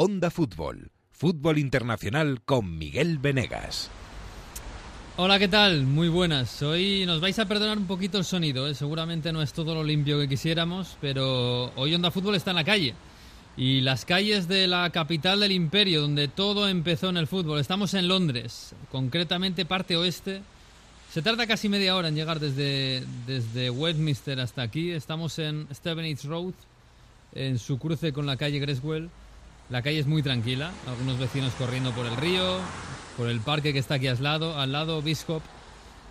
Onda Fútbol, Fútbol Internacional con Miguel Venegas. Hola, ¿qué tal? Muy buenas. Hoy nos vais a perdonar un poquito el sonido, ¿eh? seguramente no es todo lo limpio que quisiéramos, pero hoy Onda Fútbol está en la calle. Y las calles de la capital del imperio, donde todo empezó en el fútbol. Estamos en Londres, concretamente parte oeste. Se tarda casi media hora en llegar desde, desde Westminster hasta aquí. Estamos en Stevenage Road, en su cruce con la calle Greswell. La calle es muy tranquila, algunos vecinos corriendo por el río, por el parque que está aquí al lado, al lado Biscop,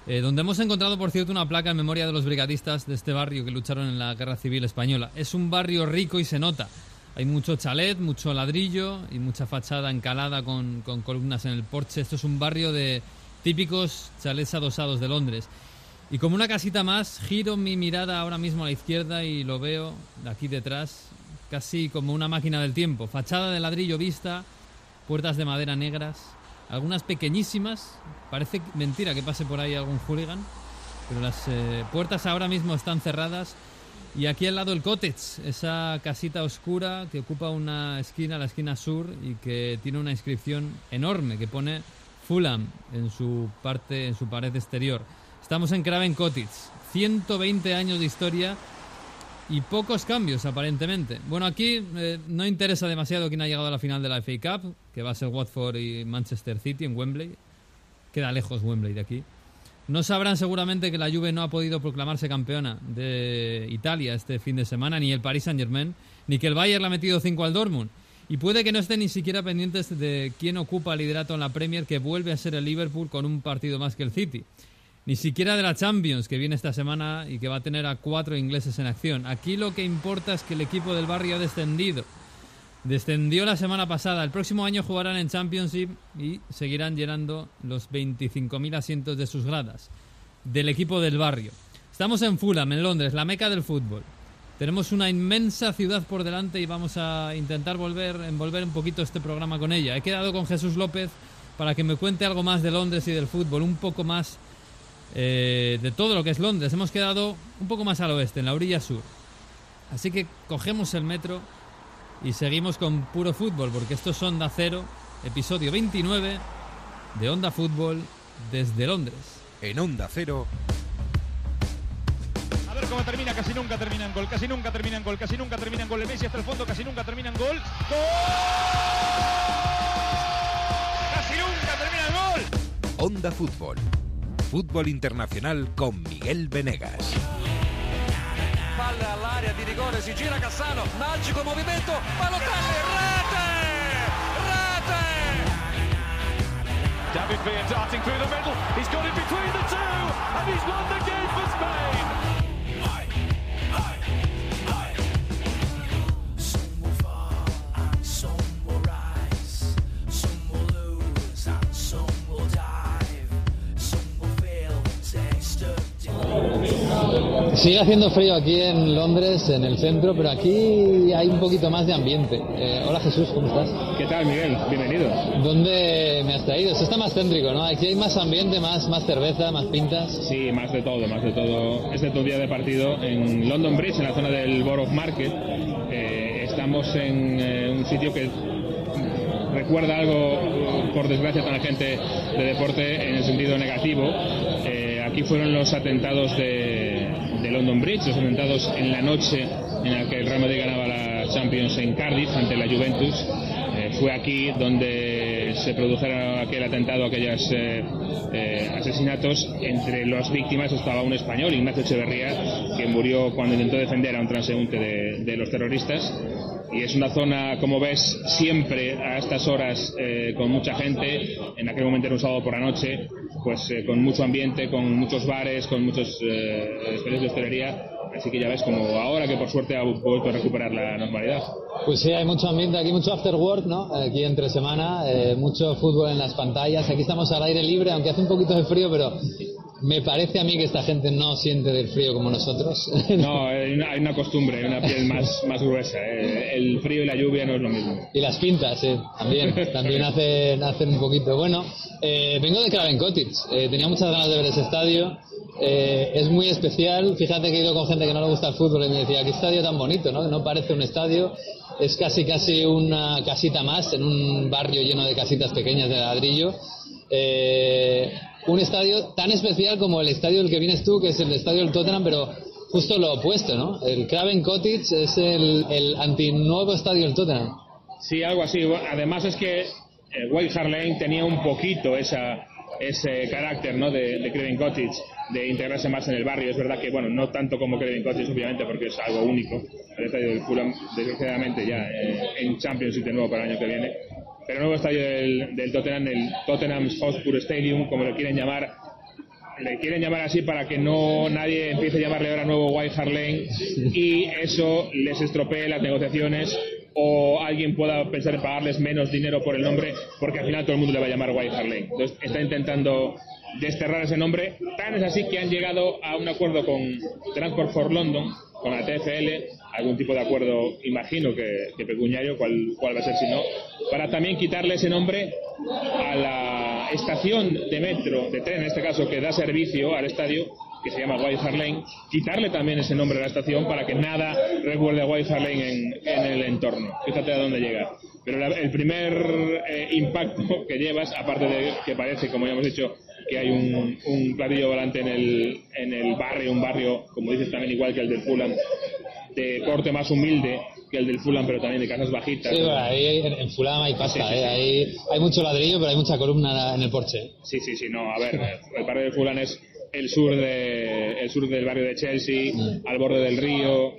eh, donde hemos encontrado, por cierto, una placa en memoria de los brigadistas de este barrio que lucharon en la Guerra Civil Española. Es un barrio rico y se nota. Hay mucho chalet, mucho ladrillo y mucha fachada encalada con, con columnas en el porche. Esto es un barrio de típicos chalets adosados de Londres. Y como una casita más, giro mi mirada ahora mismo a la izquierda y lo veo aquí detrás, casi como una máquina del tiempo. Fachada de ladrillo vista, puertas de madera negras, algunas pequeñísimas. Parece mentira que pase por ahí algún hooligan, pero las eh, puertas ahora mismo están cerradas y aquí al lado el cottage, esa casita oscura que ocupa una esquina, la esquina sur, y que tiene una inscripción enorme que pone Fulham en su parte, en su pared exterior. Estamos en Craven Cottage, 120 años de historia y pocos cambios aparentemente. Bueno, aquí eh, no interesa demasiado quién ha llegado a la final de la FA Cup, que va a ser Watford y Manchester City en Wembley. Queda lejos Wembley de aquí. No sabrán seguramente que la Juve no ha podido proclamarse campeona de Italia este fin de semana, ni el Paris Saint-Germain, ni que el Bayern le ha metido 5 al Dortmund. Y puede que no estén ni siquiera pendientes de quién ocupa el liderato en la Premier, que vuelve a ser el Liverpool con un partido más que el City. Ni siquiera de la Champions, que viene esta semana y que va a tener a cuatro ingleses en acción. Aquí lo que importa es que el equipo del barrio ha descendido. Descendió la semana pasada. El próximo año jugarán en Championship y seguirán llenando los 25.000 asientos de sus gradas. Del equipo del barrio. Estamos en Fulham, en Londres, la meca del fútbol. Tenemos una inmensa ciudad por delante y vamos a intentar volver, envolver un poquito este programa con ella. He quedado con Jesús López para que me cuente algo más de Londres y del fútbol, un poco más eh, de todo lo que es Londres. Hemos quedado un poco más al oeste, en la orilla sur. Así que cogemos el metro y seguimos con puro fútbol, porque esto es Onda Cero, episodio 29 de Onda Fútbol desde Londres. En Onda Cero. A ver cómo termina, casi nunca terminan gol, casi nunca terminan gol, casi nunca terminan gol. El Messi hasta el fondo, casi nunca terminan gol. ¡Gol! ¡Casi nunca terminan gol! Onda Fútbol, Fútbol Internacional con Miguel Venegas. Palla all'area di rigore, si gira Cassano, magico movimento, Balotelli, rete! Rete! David Villa darting through the middle. He's got it between the two, and he's won the Sigue haciendo frío aquí en Londres, en el centro, pero aquí hay un poquito más de ambiente. Eh, hola Jesús, ¿cómo estás? ¿Qué tal, Miguel? Bienvenido. ¿Dónde me has traído? Esto está más céntrico, ¿no? Aquí hay más ambiente, más, más cerveza, más pintas. Sí, más de todo, más de todo. Este es tu día de partido en London Bridge, en la zona del Borough Market. Eh, estamos en eh, un sitio que recuerda algo, por desgracia, a la gente de deporte en el sentido negativo. Aquí fueron los atentados de, de London Bridge, los atentados en la noche en la que el Real Madrid ganaba la Champions en Cardiff ante la Juventus. Eh, fue aquí donde se produjeron aquel atentado, aquellos eh, eh, asesinatos. Entre las víctimas estaba un español, Ignacio Echeverría, que murió cuando intentó defender a un transeúnte de, de los terroristas. Y es una zona, como ves, siempre a estas horas eh, con mucha gente. En aquel momento era un sábado por la noche, pues eh, con mucho ambiente, con muchos bares, con muchos eh, de hostelería. Así que ya ves como ahora que por suerte ha vuelto a recuperar la normalidad. Pues sí, hay mucho ambiente aquí, mucho after work, ¿no? Aquí entre semana, eh, mucho fútbol en las pantallas. Aquí estamos al aire libre, aunque hace un poquito de frío, pero me parece a mí que esta gente no siente del frío como nosotros. No, hay una, hay una costumbre, hay una piel más, más gruesa. eh. El frío y la lluvia no es lo mismo. Y las pintas, sí, también, también hacen, hacen un poquito. Bueno, eh, vengo de Craven Cottage, eh, tenía muchas ganas de ver ese estadio. Eh, es muy especial, fíjate que he ido con gente que no le gusta el fútbol y me decía, qué estadio tan bonito, ¿no? Que no parece un estadio. es casi casi una casita más en un barrio lleno de casitas pequeñas de ladrillo. Eh, un estadio tan especial como el estadio del que vienes tú, que es el estadio del Tottenham, pero justo lo opuesto, ¿no? El Craven Cottage es el, el antinuevo estadio del Tottenham. Sí, algo así. Además es que eh, White Hart Lane tenía un poquito esa, ese carácter ¿no? de, Craven Cottage, de integrarse más en el barrio. Es verdad que, bueno, no tanto como Craven Cottage, obviamente, porque es algo único. El estadio del Fulham, desgraciadamente, ya eh, en Championship de nuevo para el año que viene. Pero nuevo estadio del, del Tottenham, el Tottenham Hotspur Stadium, como lo quieren llamar, le quieren llamar así para que no nadie empiece a llamarle ahora nuevo White Hart Lane y eso les estropee las negociaciones o alguien pueda pensar en pagarles menos dinero por el nombre porque al final todo el mundo le va a llamar White Hart Lane. Entonces está intentando desterrar ese nombre. Tan es así que han llegado a un acuerdo con Transport for London, con la TFL, algún tipo de acuerdo, imagino que, pecuniario, cuál, cuál va a ser si no, para también quitarle ese nombre a la estación de metro, de tren en este caso, que da servicio al estadio, que se llama White Lane, quitarle también ese nombre a la estación para que nada recuerde a White Lane en, en el entorno. Fíjate a dónde llega. Pero la- el primer eh, impacto que llevas, aparte de que parece, como ya hemos dicho, que hay un, un platillo volante en el, en el barrio, un barrio, como dices también igual que el del Fulham, de corte más humilde que el del Fulham, pero también de casas bajitas. Sí, bueno, ahí en, en Fulham hay pasta, Sí, sí, ¿eh? Ahí hay mucho ladrillo, pero hay mucha columna en el porche. Sí, sí, sí, no, a ver, el barrio de Fulham es el sur de el sur del barrio de Chelsea, al borde del río,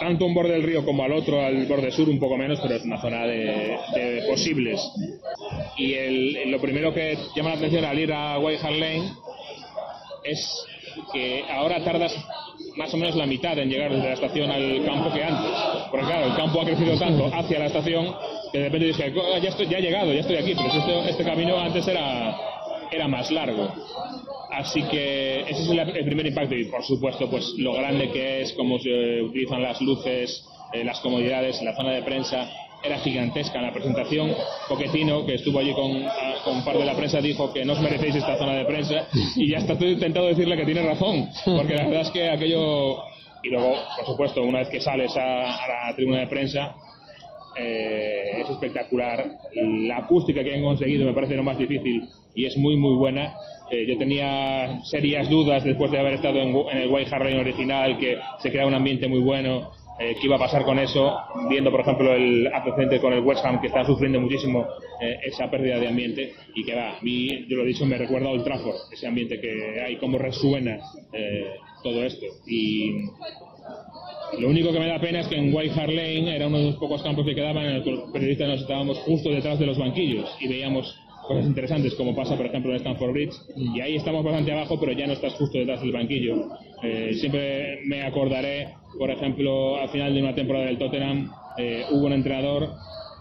tanto un borde del río como al otro, al borde sur un poco menos, pero es una zona de, de posibles. Y el- lo primero que llama la atención al ir a White Hart Lane es que ahora tardas más o menos la mitad en llegar desde la estación al campo que antes. Porque claro, el campo ha crecido tanto hacia la estación que de repente dije, "Ah, ya, estoy, ya he llegado, ya estoy aquí, pero este, este camino antes era, era más largo. Así que ese es el, el primer impacto y por supuesto pues lo grande que es, cómo se utilizan las luces, eh, las comodidades, la zona de prensa era gigantesca la presentación. Poquetino, que estuvo allí con, a- con parte de la prensa, dijo que no os merecéis esta zona de prensa y ya está todo intentado decirle que tiene razón, porque la verdad es que aquello... Y luego, por supuesto, una vez que sales a, la tribuna de prensa, eh, es espectacular. La acústica que han conseguido me parece lo más difícil y es muy, muy buena. Eh, yo tenía serias dudas después de haber estado en, el White Hart original, que se crea un ambiente muy bueno. Eh, ¿Qué iba a pasar con eso? Viendo, por ejemplo, el antecedente con el West Ham, que está sufriendo muchísimo eh, esa pérdida de ambiente. Y que va, a mí, yo lo he dicho, me recuerda a Old Trafford, ese ambiente que hay, cómo resuena eh, todo esto. Y lo único que me da pena es que en White Hart Lane era uno de los pocos campos que quedaban en el que los periodistas nos estábamos justo detrás de los banquillos y veíamos cosas interesantes como pasa por ejemplo en Stanford Bridge y ahí estamos bastante abajo pero ya no estás justo detrás del banquillo. Eh, siempre me acordaré por ejemplo al final de una temporada del Tottenham eh, hubo un entrenador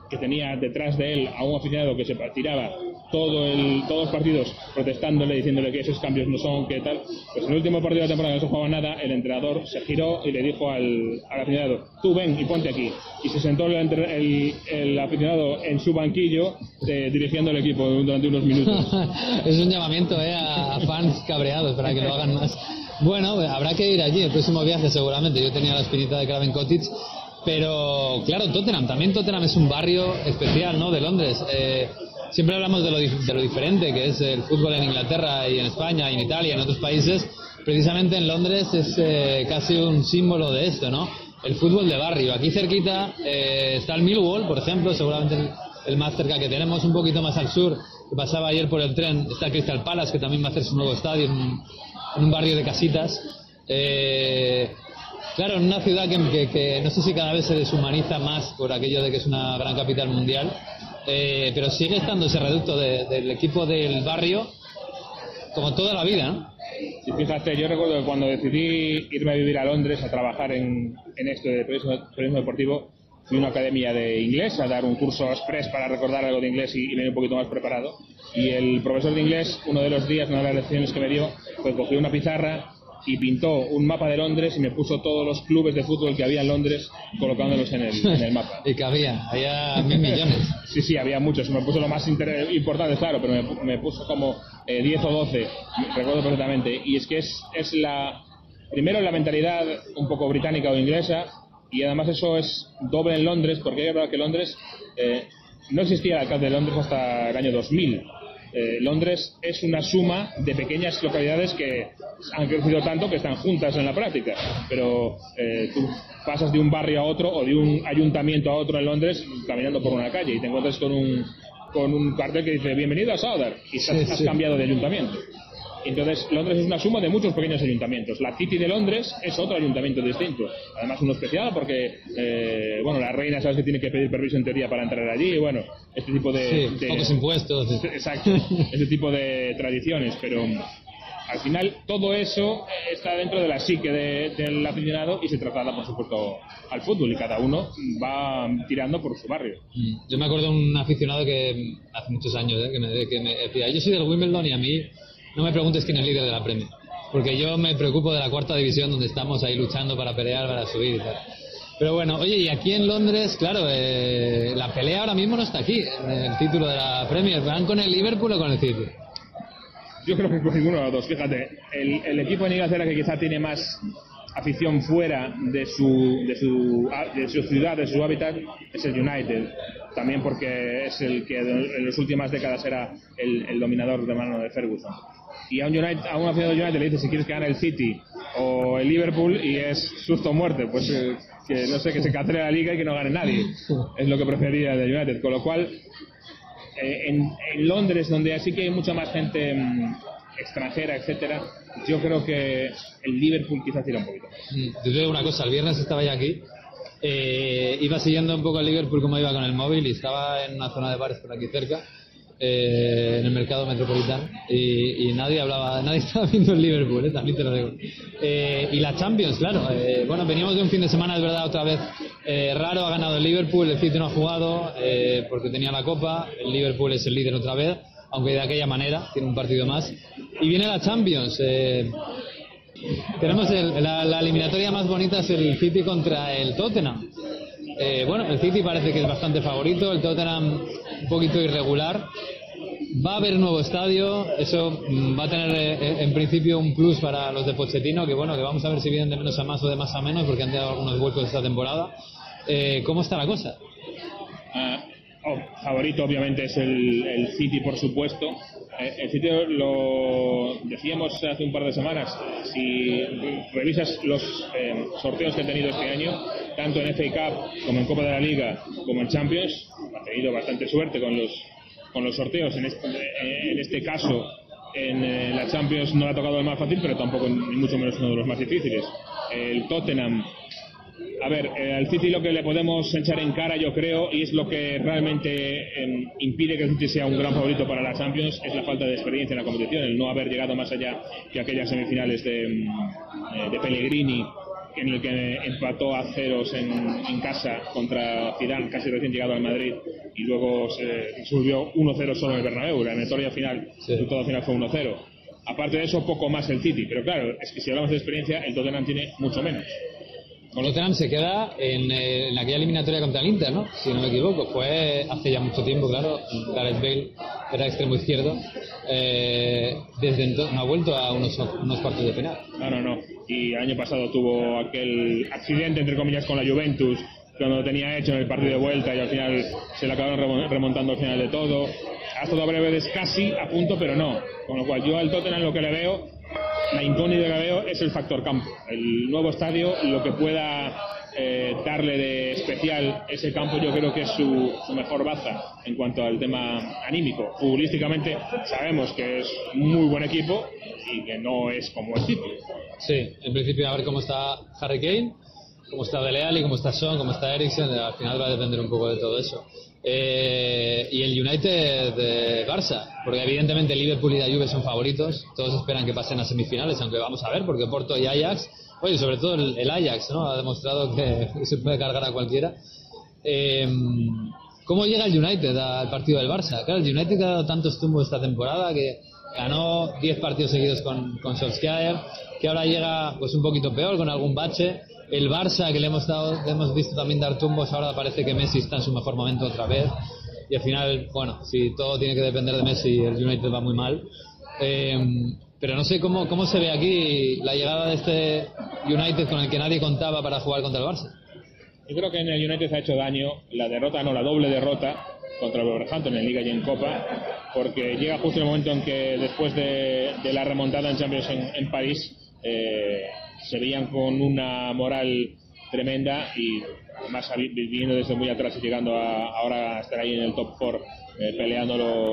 que tenía detrás de él a un aficionado que se tiraba todo el, todos los partidos protestándole, diciéndole que esos cambios no son, que tal. Pues en el último partido de la temporada no se jugaba nada, el entrenador se giró y le dijo al, al aficionado, tú ven y ponte aquí. Y se sentó el, el- el aficionado en su banquillo eh, dirigiendo el equipo durante unos minutos. es un llamamiento ¿eh? a fans cabreados para que lo hagan más. Bueno, habrá que ir allí el próximo viaje seguramente. Yo tenía la espinita de Craven Cottage. Pero claro, Tottenham, también Tottenham es un barrio especial ¿no? de Londres. Eh, siempre hablamos de lo, de lo diferente que es el fútbol en Inglaterra y en España, y en Italia y en otros países. Precisamente en Londres es eh, casi un símbolo de esto, ¿no? El fútbol de barrio. Aquí cerquita eh, está el Millwall, por ejemplo, seguramente el, más cerca que tenemos, un poquito más al sur, que pasaba ayer por el tren, está Crystal Palace, que también va a hacer su nuevo estadio en un barrio de casitas. Eh, claro, en una ciudad que, que- que no sé si cada vez se deshumaniza más por aquello de que es una gran capital mundial, eh, pero sigue estando ese reducto de- del equipo del barrio como toda la vida, ¿no? Fíjate, yo recuerdo que cuando decidí irme a vivir a Londres a trabajar en, en esto de periodismo, periodismo deportivo, fui una academia de inglés a dar un curso express para recordar algo de inglés y, y venir un poquito más preparado. Y el profesor de inglés, uno de los días, una de las lecciones que me dio, fue cogió una pizarra y pintó un mapa de Londres y me puso todos los clubes de fútbol que había en Londres colocándolos en el, en el mapa. Y que había, había mil millones. Sí, sí, había muchos. Me puso lo más importante, claro, pero me, me puso como eh, 10 o 12, recuerdo perfectamente. Y es que es, es la. Primero, la mentalidad un poco británica o inglesa, Y además eso es doble en Londres, porque es verdad que Londres eh, no existía el alcalde de Londres hasta el año 2000. Eh, Londres es una suma de pequeñas localidades que han crecido tanto que están juntas en la práctica. Pero eh, tú pasas de un barrio a otro o de un ayuntamiento a otro en Londres caminando por una calle y te encuentras con un, con un cartel que dice bienvenido a Southwark y has, Sí, has sí. cambiado de ayuntamiento. Entonces, Londres es una suma de muchos pequeños ayuntamientos. La City de Londres es otro ayuntamiento distinto. Además, uno especial porque, eh, bueno, la reina sabes que tiene que pedir permiso en teoría para entrar allí. Y bueno, este tipo de. Sí, de- pocos impuestos. Exacto, este tipo de tradiciones. Pero mm, al final, todo eso está dentro de la psique de- del aficionado y se traslada, por supuesto, al fútbol. Y cada uno va tirando por su barrio. Mm. Yo me acuerdo de un aficionado que hace muchos años ¿eh? que, me, que me decía, yo soy del Wimbledon y a mí no me preguntes quién es líder de la Premier, porque yo me preocupo de la cuarta división donde estamos ahí luchando para pelear, para subir y tal. Pero bueno, oye, y aquí en Londres, claro, eh, la pelea ahora mismo no está aquí, el título de la Premier, ¿van con el Liverpool o con el City? Yo creo que con ninguno de los dos. Fíjate, el, el equipo en Inglaterra que quizá tiene más afición fuera de su, de, su, de su ciudad, de su hábitat, es el United. También porque es el que en las últimas décadas era el, el dominador de mano de Ferguson. Y a un, United, a un aficionado United le dice si quieres que gane el City o el Liverpool y es susto o muerte. Pues eh, que no sé, que se cancele la liga y que no gane nadie. Es lo que preferiría del United. Con lo cual, eh, en, en Londres, donde así que hay mucha más gente mm, extranjera, etcétera, yo creo que el Liverpool quizás tira un poquito más. Mm, Te digo una cosa, el viernes estaba ya aquí, eh, iba siguiendo un poco el Liverpool como iba con el móvil y estaba en una zona de bares por aquí cerca, eh, en el mercado metropolitano, y, y nadie hablaba, nadie estaba viendo el Liverpool, eh, también te lo digo. Eh, y la Champions, claro, eh, bueno, veníamos de un fin de semana, es verdad, otra vez eh, raro, ha ganado el Liverpool, el City no ha jugado eh, porque tenía la Copa, el Liverpool es el líder otra vez, aunque de aquella manera, tiene un partido más. Y viene la Champions. tenemos el- la eliminatoria más bonita es el City contra el Tottenham. Eh, bueno, el City parece que es bastante favorito, el Tottenham un poquito irregular. Va a haber nuevo estadio, eso mm, va a tener eh, en principio un plus para los de Pochettino, que bueno, que vamos a ver si vienen de menos a más o de más a menos, porque han dado algunos vuelcos esta temporada. Eh, ¿Cómo está la cosa? Ah, oh, favorito obviamente es el City, por supuesto. Eh, el City lo decíamos hace un par de semanas. Si revisas los eh, sorteos que ha tenido este año, tanto en FA Cup como en Copa de la Liga como en Champions, ha tenido bastante suerte con los con los sorteos. En este, en este caso, en eh, la Champions no le ha tocado el más fácil, pero tampoco ni mucho menos uno de los más difíciles. El Tottenham a ver, eh, al City lo que le podemos echar en cara, yo creo, y es lo que realmente eh, impide que el City sea un gran favorito para la Champions, es la falta de experiencia en la competición, el no haber llegado más allá que aquellas semifinales de, mm, eh, de Pellegrini, en el que empató a ceros en, en casa contra Zidane, casi recién llegado al Madrid, y luego se subió 1-0 solo en el Bernabéu, la eliminatoria final, Sí. el resultado final fue 1-0. Aparte de eso, poco más el City, pero claro, es que si hablamos de experiencia, el Tottenham tiene mucho menos. Con Tottenham se queda en, eh, en aquella eliminatoria contra el Inter, ¿no? Si no me equivoco. Fue hace ya mucho tiempo, claro. Gareth Bale era extremo izquierdo. Eh, desde entonces no ha vuelto a unos, unos cuartos de final. No, no, no. Y año pasado tuvo aquel accidente, entre comillas, con la Juventus, cuando lo tenía hecho en el partido de vuelta y al final se le acabaron remo- remontando al final de todo. Ha estado varias veces casi a punto, pero no. Con lo cual, yo al Tottenham lo que le veo, la incógnita que veo es el factor campo. El nuevo estadio, lo que pueda eh, darle de especial ese campo, yo creo que es su, su mejor baza en cuanto al tema anímico. Futbolísticamente, sabemos que es muy buen equipo y que no es como el City. Sí, en principio a ver cómo está Harry Kane, cómo está Dele Alli, cómo está Son, cómo está Eriksen. Al final va a depender un poco de todo eso. Eh, y el United de Barça, porque evidentemente Liverpool y la Juve son favoritos. Todos esperan que pasen a semifinales, aunque vamos a ver, porque Porto y Ajax, oye, sobre todo el, Ajax, ¿no? Ha demostrado que se puede cargar a cualquiera. Eh, ¿Cómo llega el United al partido del Barça? Claro, el United ha dado tantos tumbos esta temporada que ganó 10 partidos seguidos con, con que ahora llega pues un poquito peor, con algún bache. El Barça, que le hemos, dado, hemos visto también dar tumbos, ahora parece que Messi está en su mejor momento otra vez. Y al final, bueno, si todo tiene que depender de Messi, el United va muy mal. Eh, pero no sé cómo, cómo se ve aquí la llegada de este United con el que nadie contaba para jugar contra el Barça. Yo creo que en el United ha hecho daño la derrota, no, la doble derrota contra el Wolverhampton en Liga y en Copa, porque llega justo el momento en que después de, la remontada en Champions en, en París eh, se veían con una moral tremenda y además viviendo desde muy atrás y llegando a, ahora a estar ahí en el top 4 eh, peleándolo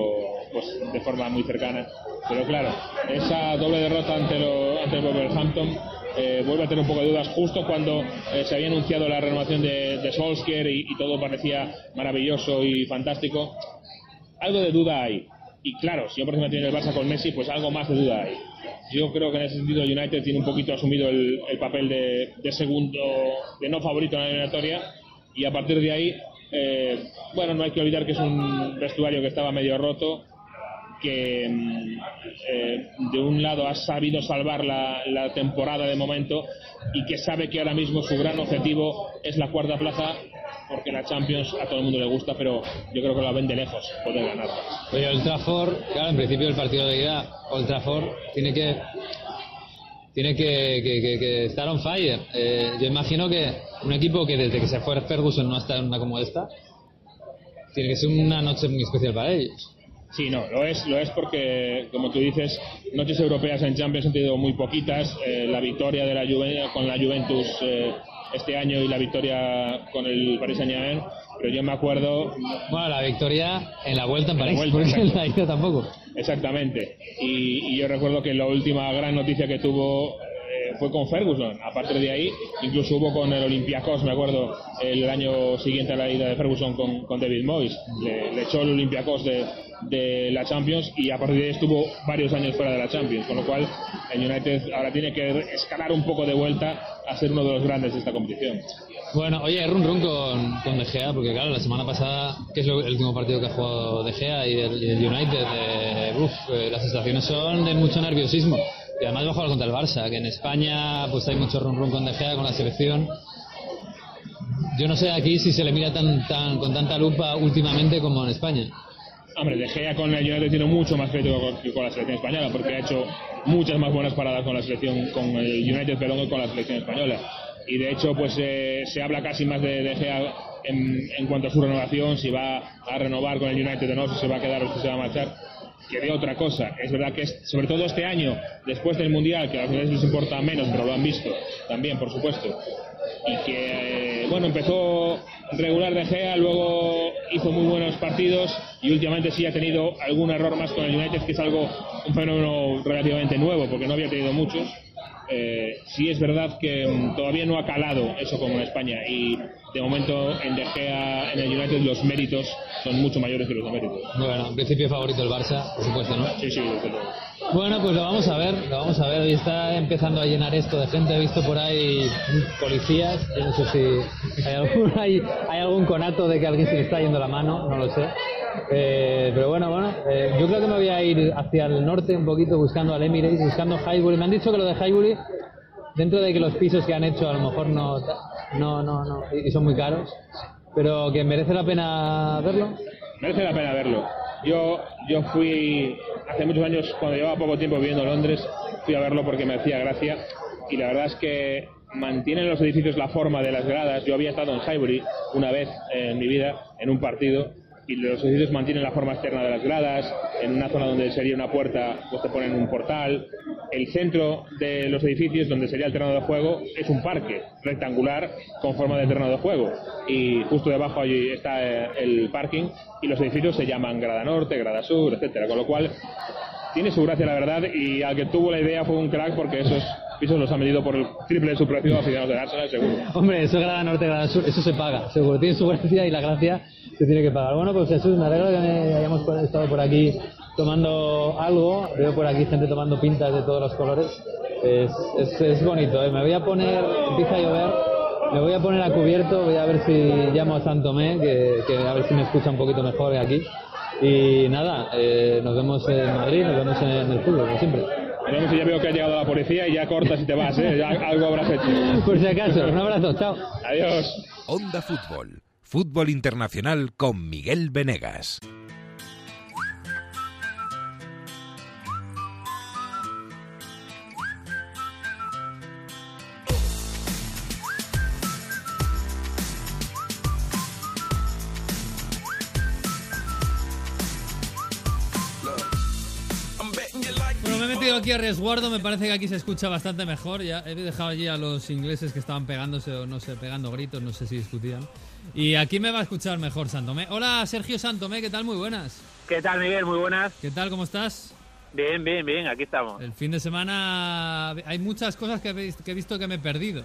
pues, de forma muy cercana. Pero claro, esa doble derrota ante, lo- el Wolverhampton eh, vuelve a tener un poco de dudas justo cuando eh, se había anunciado la renovación de, de Solskjaer y, y todo parecía maravilloso y fantástico. Algo de duda hay. Y claro, si yo por ejemplo tiene el Barça con Messi, pues algo más de duda hay. Yo creo que en ese sentido United tiene un poquito asumido el, el papel de, de segundo, de no favorito en la eliminatoria. Y a partir de ahí, eh, bueno, no hay que olvidar que es un vestuario que estaba medio roto, que mm, eh, de un lado ha sabido salvar la temporada de momento y que sabe que ahora mismo su gran objetivo es la cuarta plaza porque la Champions a todo el mundo le gusta pero yo creo que la ven de lejos poder ganarla Oye, Old Trafford, claro, en principio el partido de ida, Old Trafford tiene que tiene que, que- que- que estar on fire. Eh, yo imagino que un equipo que desde que se fue Ferguson no está en una como esta, tiene que ser una noche muy especial para ellos. Sí, no, lo es, lo es porque, como tú dices, noches europeas en Champions han tenido muy poquitas. Eh, la victoria de la Juve- con la Juventus eh, este año y la victoria con el Paris Saint-Germain, pero yo me acuerdo Bueno, la victoria en la vuelta en En la París, vuelta, porque en la ida tampoco. Exactamente. Y, y yo recuerdo que la última gran noticia que tuvo eh, fue con Ferguson. A partir de ahí, incluso hubo con el Olympiacos, me acuerdo, el año siguiente a la ida de Ferguson con, con David Moyes. Le, le echó el Olympiacos de, de la Champions y a partir de ahí estuvo varios años fuera de la Champions. Con lo cual, el United ahora tiene que escalar un poco de vuelta a ser uno de los grandes de esta competición. Bueno, oye, run run con, con De Gea, porque claro, la semana pasada, que es lo- el último partido que ha jugado De Gea y el, United, eh, las sensaciones son de mucho nerviosismo. Y además va a jugar contra el Barça, que en España pues hay mucho run run con De Gea, con la selección. Yo no sé aquí si se le mira tan, tan, con tanta lupa últimamente como en España. Hombre, De Gea con el United tiene mucho más crédito que con la selección española, porque ha hecho muchas más buenas paradas con la selección, con el United, perdón, que con la selección española. Y de hecho, pues eh, se habla casi más de De Gea en, en cuanto a su renovación, si va a renovar con el United o no, si se va a quedar o si se va a marchar, que de otra cosa. Es verdad que, es- sobre todo este año, después del Mundial, que a los ingleses les importa menos, pero lo han visto también, por supuesto, y que eh, bueno empezó regular de Gea luego hizo muy buenos partidos y últimamente sí ha tenido algún error más con el United que es algo un fenómeno relativamente nuevo porque no había tenido muchos. Eh, sí es verdad que mm, todavía no ha calado eso como en España y de momento en De Gea en el United los méritos son mucho mayores que los deméritos Bueno, en principio favorito el Barça, por supuesto, ¿no? sí sí desde luego Bueno, pues lo vamos a ver, lo vamos a ver. Hoy está empezando a llenar esto de gente. He visto por ahí policías. Yo no sé si hay algún, hay, hay algún conato de que alguien se le está yendo la mano, no lo sé. Eh, pero bueno, bueno, eh, yo creo que me voy a ir hacia el norte un poquito buscando al Emirates, buscando Highbury. Me han dicho que lo de Highbury, dentro de que los pisos que han hecho a lo mejor no, no, no, no y son muy caros, pero que merece la pena verlo. merece la pena verlo. Yo, yo fui hace muchos años, cuando llevaba poco tiempo viviendo en Londres, fui a verlo porque me hacía gracia y la verdad es que mantienen los edificios la forma de las gradas. Yo había estado en Highbury una vez en mi vida en un partido y los edificios mantienen la forma externa de las gradas, en una zona donde sería una puerta, pues te ponen un portal. El centro de los edificios, donde sería el terreno de juego, es un parque rectangular con forma de terreno de juego. Y justo debajo allí está eh, el parking y los edificios se llaman Grada Norte, Grada Sur, etcétera. Con lo cual tiene su gracia la verdad y al que tuvo la idea fue un crack porque esos pisos los ha medido por el triple de su precio a aficionados del Arsenal seguro. Hombre, eso grada norte, grada sur, eso se paga, seguro. Tiene su gracia y la gracia se tiene que pagar. Bueno, pues Jesús, me alegro que hayamos estado por aquí tomando algo. Veo por aquí gente tomando pintas de todos los colores. Es, es, es bonito, ¿eh? Me voy a poner, empieza a llover, me voy a poner a cubierto, voy a ver si llamo a Santomé, que, que a ver si me escucha un poquito mejor aquí. Y nada, eh, nos vemos en Madrid, nos vemos en, el fútbol, como siempre. Y ya veo que ha llegado la policía y ya cortas y te vas, ¿eh? Ya algo habrás hecho. Por si acaso, un abrazo, chao. Adiós. Onda Fútbol. Fútbol Internacional con Miguel Venegas. He metido aquí a resguardo, me parece que aquí se escucha bastante mejor. Ya he dejado allí a los ingleses que estaban pegándose o no sé, pegando gritos, no sé si discutían. Y aquí me va a escuchar mejor Santomé. Hola Sergio Santomé, ¿qué tal? Muy buenas. ¿Qué tal, Miguel? Muy buenas. ¿Qué tal? ¿Cómo estás? Bien, bien, bien, aquí estamos. El fin de semana hay muchas cosas que he, visto que me he perdido.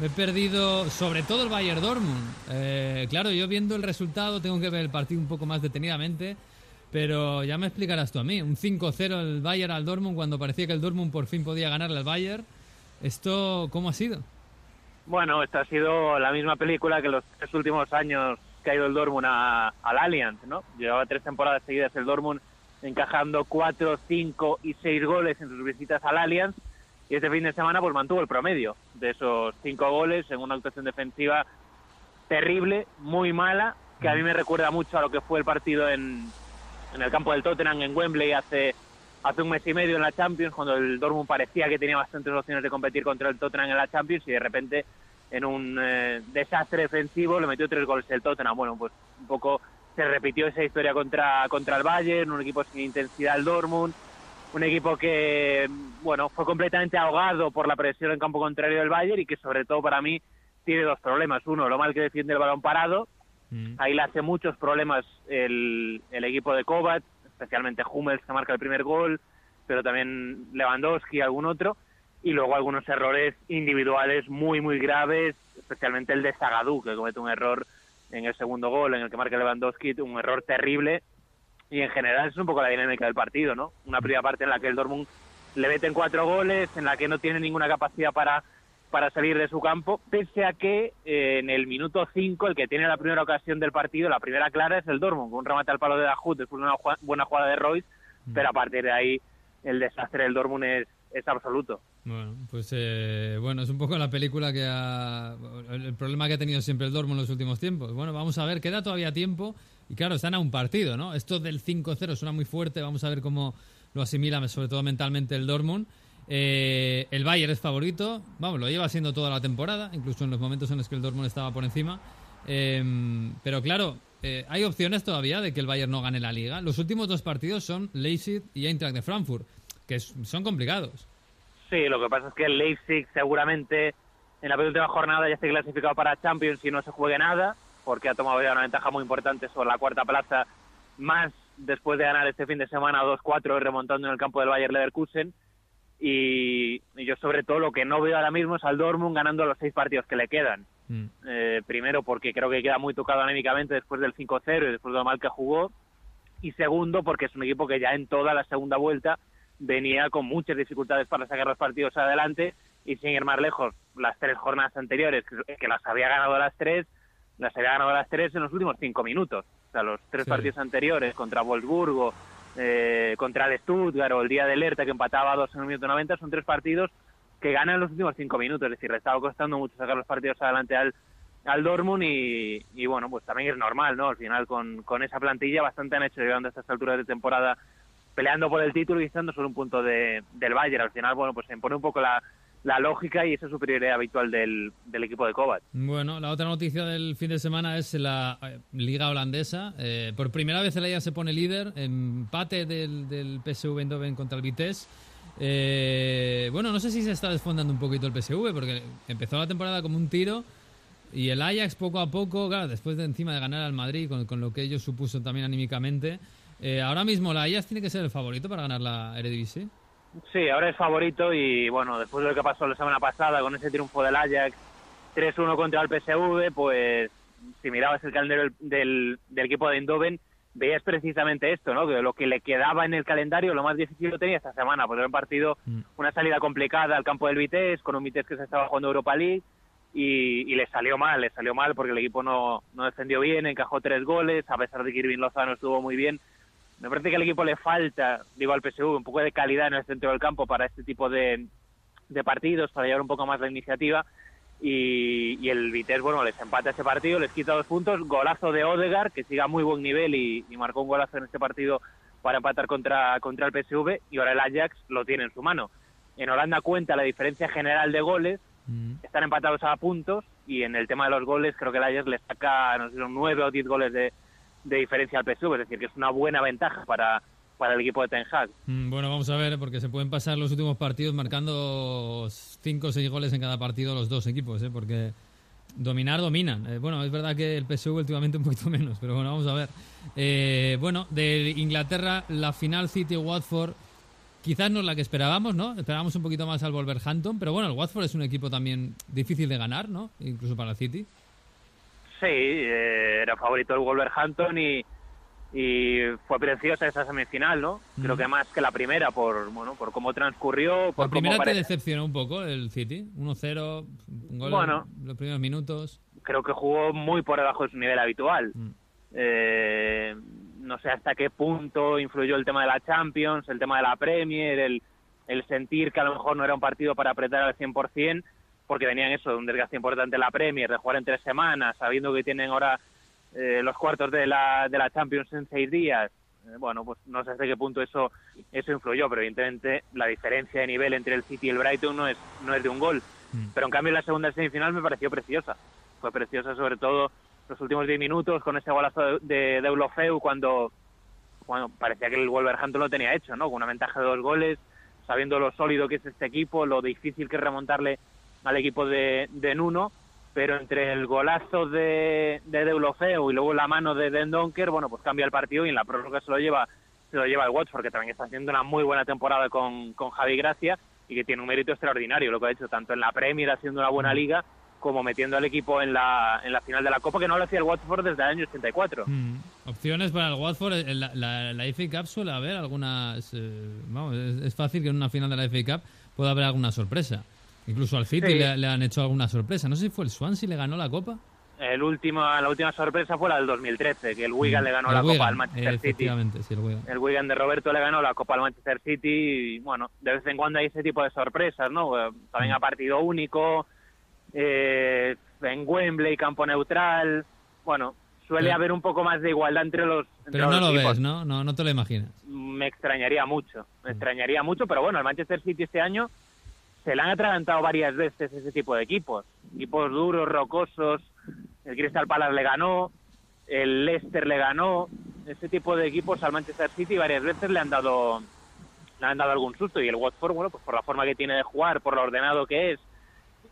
Me he perdido sobre todo el Bayern Dortmund. Eh, claro, yo viendo el resultado tengo que ver el partido un poco más detenidamente, pero ya me explicarás tú a mí. Un 5-0 el Bayern al Dortmund cuando parecía que el Dortmund por fin podía ganarle al Bayern. ¿Esto cómo ha sido? Bueno, esta ha sido la misma película que los tres últimos años que ha ido el Dortmund a- al Allianz, ¿no? Llevaba tres temporadas seguidas el Dortmund encajando cuatro, cinco y seis goles en sus visitas al Allianz y este fin de semana pues mantuvo el promedio de esos cinco goles en una actuación defensiva terrible, muy mala, que a mí me recuerda mucho a lo que fue el partido en, en el campo del Tottenham en Wembley hace hace un mes y medio en la Champions, cuando el Dortmund parecía que tenía bastantes opciones de competir contra el Tottenham en la Champions y de repente en un eh, desastre defensivo le metió tres goles el Tottenham. Bueno, pues un poco se repitió esa historia contra, contra el Bayern, un equipo sin intensidad el Dortmund, un equipo que, bueno, fue completamente ahogado por la presión en campo contrario del Bayern y que sobre todo para mí tiene dos problemas. Uno, lo mal que defiende el balón parado, Ahí le hace muchos problemas el, el equipo de Kovac, especialmente Hummels que marca el primer gol, pero también Lewandowski y algún otro. Y luego algunos errores individuales muy, muy graves, especialmente el de Zagadou, que comete un error en el segundo gol, en el que marca Lewandowski, un error terrible. Y en general es un poco la dinámica del partido, ¿no? Una primera parte en la que el Dortmund le meten cuatro goles, en la que no tiene ninguna capacidad para para salir de su campo, pese a que eh, en el minuto 5 el que tiene la primera ocasión del partido, la primera clara es el Dortmund, con un remate al palo de Dahut después de una jua- buena jugada de Royce, pero a partir de ahí el desastre del Dortmund es, es absoluto. Bueno, pues eh, bueno, es un poco la película que ha... El problema que ha tenido siempre el Dortmund en los últimos tiempos. Bueno, vamos a ver, queda todavía tiempo y claro, están a un partido, ¿no? Esto del 5-0 suena muy fuerte, vamos a ver cómo lo asimila, sobre todo mentalmente, el Dortmund. Eh, el Bayern es favorito, vamos, lo lleva siendo toda la temporada, incluso en los momentos en los que el Dortmund estaba por encima. Eh, pero claro, eh, hay opciones todavía de que el Bayern no gane la liga. Los últimos dos partidos son Leipzig y Eintracht de Frankfurt, que son complicados. Sí, lo que pasa es que el Leipzig seguramente en la penúltima jornada ya esté clasificado para Champions y no se juegue nada, porque ha tomado ya una ventaja muy importante sobre la cuarta plaza, más después de ganar este fin de semana 2-4 remontando en el campo del Bayer Leverkusen. Y, y yo sobre todo lo que no veo ahora mismo es al Dortmund ganando los seis partidos que le quedan. Mm. Eh, primero porque creo que queda muy tocado anímicamente después del 5-0 y después de lo mal que jugó. Y segundo porque es un equipo que ya en toda la segunda vuelta venía con muchas dificultades para sacar los partidos adelante y sin ir más lejos, las tres jornadas anteriores, que, que las había ganado las tres, las había ganado las tres en los últimos cinco minutos. O sea, los tres Sí. partidos anteriores contra Wolfsburgo, eh, contra el Stuttgart o el día del Hertha que empataba a dos en el minuto 90 son tres partidos que ganan los últimos cinco minutos. Es decir, le estaba costando mucho sacar los partidos adelante al, al Dortmund y, y, bueno, pues también es normal, ¿no? Al final con, con esa plantilla bastante han hecho llegando a estas alturas de temporada peleando por el título y estando solo un punto de, del Bayern. Al final, bueno, pues se impone un poco la, la lógica y esa superioridad habitual del, del equipo de Kovac. Bueno, la otra noticia del fin de semana es la eh, Liga Holandesa. Eh, por primera vez el Ajax se pone líder, empate del, del PSV Eindhoven contra el Vitesse. Eh, bueno, no sé si se está desfondando un poquito el PSV, porque empezó la temporada como un tiro y el Ajax poco a poco, claro, después de encima de ganar al Madrid, con, con lo que ello supuso también anímicamente, eh, ahora mismo el Ajax tiene que ser el favorito para ganar la Eredivisie. Sí, ahora es favorito y bueno, después de lo que pasó la semana pasada con ese triunfo del Ajax 3-1 contra el PSV, pues si mirabas el calendario del, del, equipo de Eindhoven, veías precisamente esto, ¿no? Que lo que le quedaba en el calendario, lo más difícil lo tenía esta semana, porque era un partido, una salida complicada al campo del Vitesse, con un Vitesse que se estaba jugando Europa League, y, y le salió mal, le salió mal porque el equipo no, no defendió bien, encajó tres goles, a pesar de que Irving Lozano estuvo muy bien. Me parece que al equipo le falta, digo al PSV, un poco de calidad en el centro del campo para este tipo de, de partidos, para llevar un poco más la iniciativa. Y, y el Vitesse, bueno, les empata ese partido, les quita dos puntos, golazo de Odegaard, que sigue a muy buen nivel y, y marcó un golazo en este partido para empatar contra, contra el PSV, y ahora el Ajax lo tiene en su mano. En Holanda cuenta la diferencia general de goles, están empatados a puntos, y en el tema de los goles creo que el Ajax le saca, no sé, nueve o diez goles de, de diferencia al PSV, es decir, que es una buena ventaja para, para el equipo de Ten Hag. Mm, Bueno, vamos a ver, porque se pueden pasar los últimos partidos marcando 5 o 6 goles en cada partido los dos equipos, ¿eh? porque dominar dominan. Eh, bueno, es verdad que el PSV últimamente un poquito menos, pero bueno, vamos a ver. Eh, bueno, de Inglaterra, la final City-Watford, quizás no es la que esperábamos, ¿no? Esperábamos un poquito más al Wolverhampton, pero bueno, el Watford es un equipo también difícil de ganar, ¿no? Incluso para el City. Sí, eh, era favorito el Wolverhampton y, y fue preciosa esa semifinal, ¿no? Creo Mm. que más que la primera por bueno por cómo transcurrió, por La primera te decepcionó un poco el City, 1-0, un gol Bueno. en los primeros minutos. creo que jugó muy por debajo de su nivel habitual. Mm. Eh, no sé hasta qué punto influyó el tema de la Champions, el tema de la Premier, el, el sentir que a lo mejor no era un partido para apretar al 100%, porque venían eso, de un desgaste importante en la Premier, de jugar en tres semanas, sabiendo que tienen ahora eh, los cuartos de la, de la Champions en seis días. Eh, bueno, pues no sé hasta qué punto eso eso influyó, pero evidentemente la diferencia de nivel entre el City y el Brighton no es no es de un gol. Mm. Pero en cambio la segunda semifinal me pareció preciosa. Fue preciosa sobre todo los últimos 10 minutos con ese golazo de, de, Eulofeu cuando, cuando parecía que el Wolverhampton lo tenía hecho, ¿no? Con una ventaja de dos goles, sabiendo lo sólido que es este equipo, lo difícil que es remontarle al equipo de, de Nuno, pero entre el golazo de, de Deulofeu y luego la mano de Den Donker, bueno, pues cambia el partido y en la prórroga se lo lleva se lo lleva el Watford, que también está haciendo una muy buena temporada con, con Javi Gracia y que tiene un mérito extraordinario lo que ha hecho tanto en la Premier haciendo una buena liga como metiendo al equipo en la, en la final de la Copa, que no lo hacía el Watford desde el año 84. Mm. Opciones para el Watford. En La, la, la FA Cup suele haber algunas. eh, vamos, es, es fácil que en una final de la FA Cup pueda haber alguna sorpresa. Incluso al City Sí. le, le han hecho alguna sorpresa. No sé si fue el Swansea le ganó la copa. El último, la última sorpresa fue la del 2013, que el Wigan le ganó Mm. El la Copa al Manchester City. Sí, el Wigan. El Wigan de Roberto le ganó la Copa al Manchester City y bueno, de vez en cuando hay ese tipo de sorpresas, ¿no? También Mm. a partido único, eh, en Wembley, campo neutral, bueno, suele Pero- haber un poco más de igualdad entre los entre Pero no los lo equipos. ves, ¿no? ¿no? No te lo imaginas. Me extrañaría mucho, Mm. me extrañaría mucho, pero bueno, el Manchester City este año se le han atragantado varias veces ese tipo de equipos, equipos duros, rocosos, el Crystal Palace le ganó, el Leicester le ganó, ese tipo de equipos al Manchester City varias veces le han dado le han dado algún susto. Y el Watford, bueno, pues por la forma que tiene de jugar, por lo ordenado que es,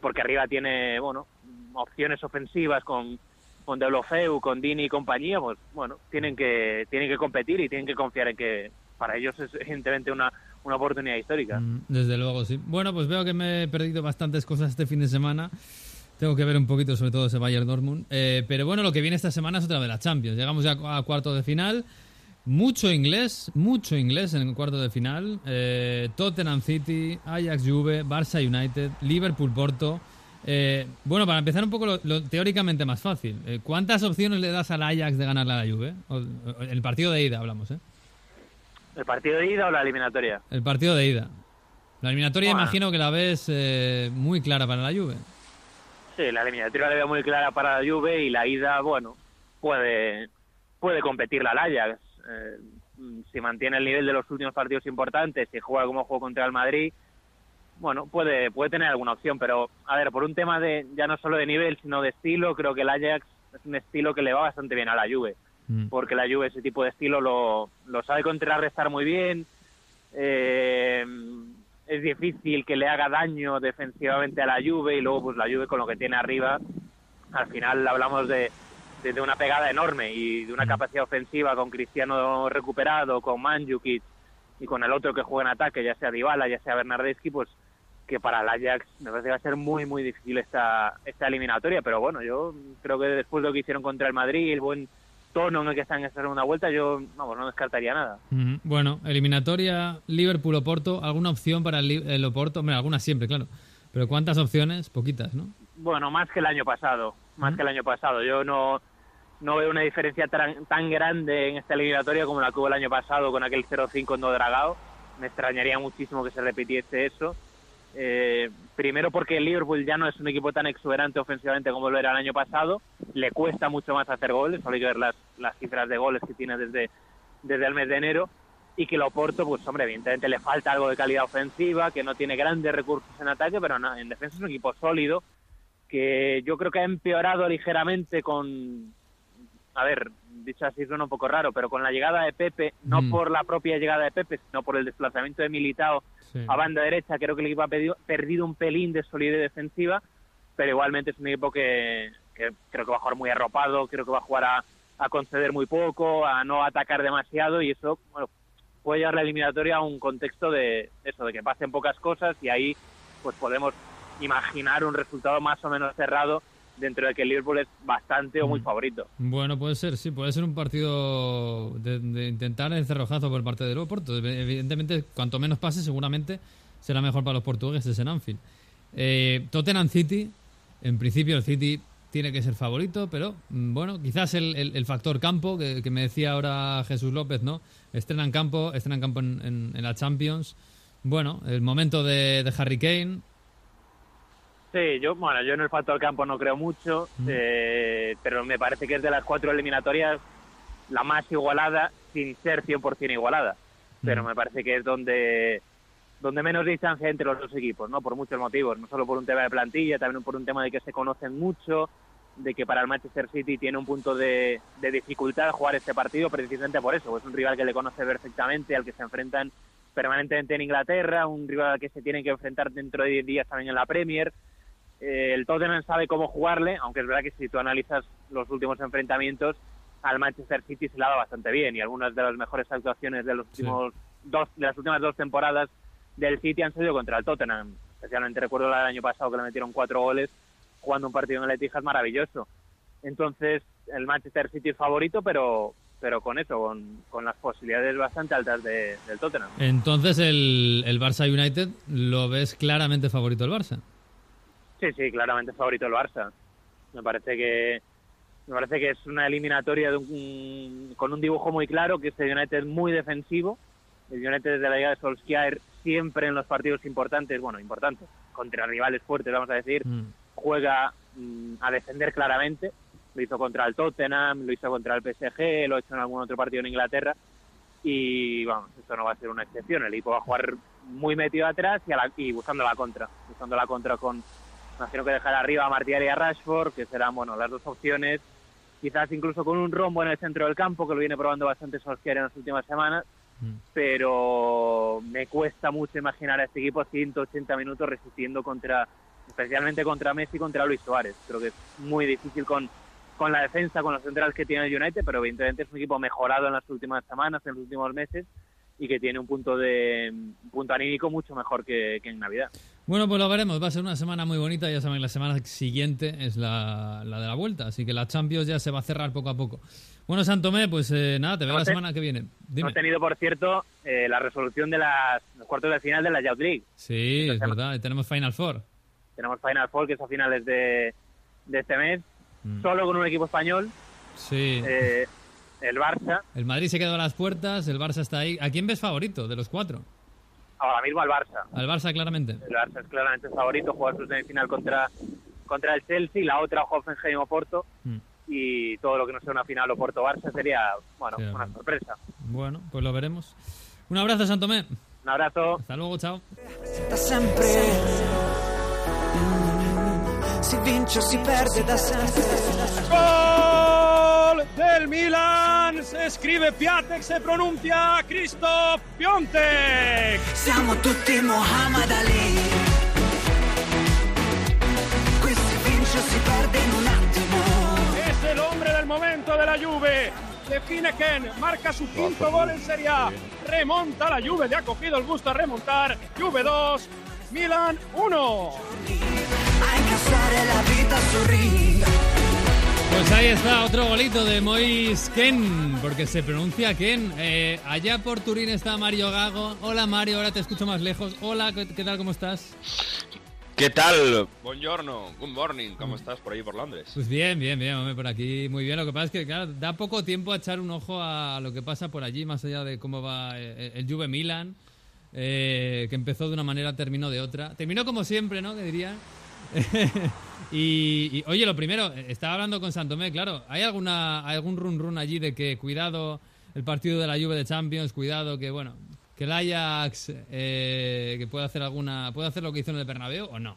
porque arriba tiene, bueno, opciones ofensivas con con Deulofeu, con Dini y compañía, pues bueno, tienen que tienen que competir y tienen que confiar en que para ellos es evidentemente una, una oportunidad histórica. Mm, Desde luego, sí. Bueno, pues veo que me he perdido bastantes cosas este fin de semana. Tengo que ver un poquito, sobre todo ese Bayern Dortmund. Eh, pero bueno, lo que viene esta semana es otra de la Champions. Llegamos ya a cuarto de final. Mucho inglés, mucho inglés en el cuarto de final. Eh, Tottenham City, Ajax Juve, Barça United, Liverpool Porto. Eh, bueno, para empezar un poco lo, teóricamente más fácil. Eh, ¿Cuántas opciones le das al Ajax de ganarle a la Juve? El partido de ida hablamos, ¿eh? ¿El partido de ida o la eliminatoria? El partido de ida. La eliminatoria Bueno. imagino que la ves eh, muy clara para la Juve. Sí, la eliminatoria la veo muy clara para la Juve y la ida, bueno, puede puede competir la Ajax. Eh, si mantiene el nivel de los últimos partidos importantes, si juega como jugó contra el Madrid, bueno, puede puede tener alguna opción, pero a ver, por un tema de ya no solo de nivel, sino de estilo, creo que el Ajax es un estilo que le va bastante bien a la Juve, Mm. porque la Juve ese tipo de estilo lo, lo sabe contrarrestar muy bien. Eh, es difícil que le haga daño defensivamente a la Juve y luego pues la Juve con lo que tiene arriba al final hablamos de, de, de una pegada enorme y de una capacidad ofensiva con Cristiano recuperado, con Mandzukic y con el otro que juega en ataque, ya sea Dybala, ya sea Bernardeschi, pues que para el Ajax me parece que va a ser muy muy difícil esta esta eliminatoria, pero bueno, yo creo que después de lo que hicieron contra el Madrid, el buen tono en el que están en esta segunda vuelta, yo vamos, no descartaría nada. Bueno, eliminatoria Liverpool Oporto. ¿Alguna opción para el, el Oporto? Hombre, algunas siempre, claro. Pero ¿cuántas opciones? Poquitas, ¿no? Bueno, más que el año pasado, más que el año pasado. Yo no, no veo una diferencia tan, tan grande en esta eliminatoria como la que hubo el año pasado con aquel 0-5 en Dragao. Me extrañaría muchísimo que se repitiese eso. Eh, primero porque el Liverpool ya no es un equipo tan exuberante ofensivamente como lo era el año pasado. Le cuesta mucho más hacer goles. Solo hay que ver las, las cifras de goles que tiene desde, desde el mes de enero. Y que el Oporto, pues hombre, evidentemente le falta algo de calidad ofensiva, que no tiene grandes recursos en ataque, pero no, en defensa es un equipo sólido que yo creo que ha empeorado ligeramente con a ver, dicho así suena un poco raro, pero con la llegada de Pepe, no Mm. por la propia llegada de Pepe, sino por el desplazamiento de Militao Sí. a banda derecha, creo que el equipo ha pedido- perdido un pelín de solidez defensiva, pero igualmente es un equipo que, que creo que va a jugar muy arropado, creo que va a jugar a, a conceder muy poco, a no atacar demasiado y eso bueno, puede llevar la eliminatoria a un contexto de eso, de que pasen pocas cosas y ahí pues podemos imaginar un resultado más o menos cerrado dentro de que el Liverpool es bastante o muy Mm. favorito. Bueno, puede ser, sí, puede ser un partido de, de intentar el cerrojazo por parte del Oporto. Evidentemente, cuanto menos pase, seguramente será mejor para los portugueses en Anfield. Eh, Tottenham City, en principio el City tiene que ser favorito, pero mm, bueno, quizás el, el- el factor campo, que, que me decía ahora Jesús López, ¿no? Estrenan campo, estrenan campo en, en- en la Champions. Bueno, el momento de, de Harry Kane, Sí, yo, bueno, yo en el factor campo no creo mucho, eh, pero me parece que es de las cuatro eliminatorias la más igualada, sin ser 100% igualada. Pero Mm. me parece que es donde donde menos distancia entre los dos equipos, ¿no? Por muchos motivos, no solo por un tema de plantilla, también por un tema de que se conocen mucho, de que para el Manchester City tiene un punto de, de dificultad jugar este partido precisamente por eso, es un rival que le conoce perfectamente, al que se enfrentan permanentemente en Inglaterra, un rival al que se tienen que enfrentar dentro de 10 días también en la Premier. Eh, el Tottenham sabe cómo jugarle, aunque es verdad que si tú analizas los últimos enfrentamientos, al Manchester City se le ha dado bastante bien y algunas de las mejores actuaciones de los Sí. últimos dos de las últimas dos temporadas del City han sido contra el Tottenham. Especialmente recuerdo la del año pasado que le metieron cuatro goles jugando un partido en el Etihad maravilloso. Entonces, el Manchester City es favorito, pero pero con eso, con, con las posibilidades bastante altas de- del Tottenham. entonces el, el Barça United lo ves claramente favorito el Barça. Sí, sí, claramente favorito el Barça. Me parece que me parece que es una eliminatoria de un- con un dibujo muy claro, que este United es muy defensivo. El United desde la llegada de Solskjaer siempre en los partidos importantes, bueno, importantes, contra rivales fuertes, vamos a decir, Mm. juega mm, a defender claramente. Lo hizo contra el Tottenham, lo hizo contra el PSG, lo ha hecho en algún otro partido en Inglaterra. Y vamos, esto no va a ser una excepción. El equipo va a jugar muy metido atrás y, a la- y buscando la contra. Buscando la contra con, imagino que dejar arriba a Martial y a Rashford, que serán bueno las dos opciones. Quizás incluso con un rombo en el centro del campo, que lo viene probando bastante Solskjaer en las últimas semanas. Mm. Pero me cuesta mucho imaginar a este equipo 180 minutos resistiendo contra, especialmente contra Messi y contra Luis Suárez. Creo que es muy difícil con, con la defensa, con los centrales que tiene el United, pero evidentemente es un equipo mejorado en las últimas semanas, en los últimos meses y que tiene un punto de un punto anímico mucho mejor que, que en Navidad. Bueno, pues lo veremos. Va a ser una semana muy bonita. Ya saben, la semana siguiente es la, la de la vuelta. Así que la Champions ya se va a cerrar poco a poco. Bueno, Santomé, pues eh, nada, te veo la te- semana que viene. Dime. Hemos tenido, por cierto, eh, la resolución de las, los cuartos de final de la Youth League. Sí, es verdad. Tenemos Final Four. Tenemos Final Four, que es a finales de, de este mes, Mm. solo con un equipo español, Sí. eh, el Barça. El Madrid se quedó a las puertas, el Barça está ahí. ¿A quién ves favorito de los cuatro? Ahora mismo al Barça. Al Barça, claramente. El Barça es claramente el favorito, juega su semifinal contra, contra el Chelsea, la otra Hoffenheim o Porto, Mm. y todo lo que no sea una final o Porto-Barça sería, bueno, Sí, una sorpresa. Bueno, pues lo veremos. Un abrazo, Santomé. Un abrazo. Hasta luego, chao. Si vince o si perde da sempre. Gol del Milan, se scrive Piatek, se pronuncia Christoph Piontek. Siamo tutti Muhammad Ali. Qui si vince o si perde in un attimo. Es el hombre del momento de la Juve. Define Ken, marca su quinto gol en Serie A. Remonta la Juve, le ha cogido el gusto a remontar. Juve 2, Milan 1. Pues ahí está otro golito de Mois Ken, porque se pronuncia Ken. Eh, allá por Turín está Mario Gago. Hola Mario, ahora te escucho más lejos. Hola, ¿qué, qué tal? ¿Cómo estás? ¿Qué tal? Buongiorno, good morning, ¿cómo estás por ahí por Londres? Pues bien, bien, bien, hombre, por aquí muy bien. Lo que pasa es que, claro, da poco tiempo a echar un ojo a lo que pasa por allí, más allá de cómo va eh, el Juve Milan, eh, que empezó de una manera, terminó de otra. Terminó como siempre, ¿no? Que diría. y, oye, lo primero, eh, estaba hablando con Santomé, claro, ¿hay alguna algún run run allí de que cuidado el partido de la Juve de Champions, cuidado que, bueno, que el Ajax eh, que puede hacer alguna puede hacer lo que hizo en el Bernabéu o no?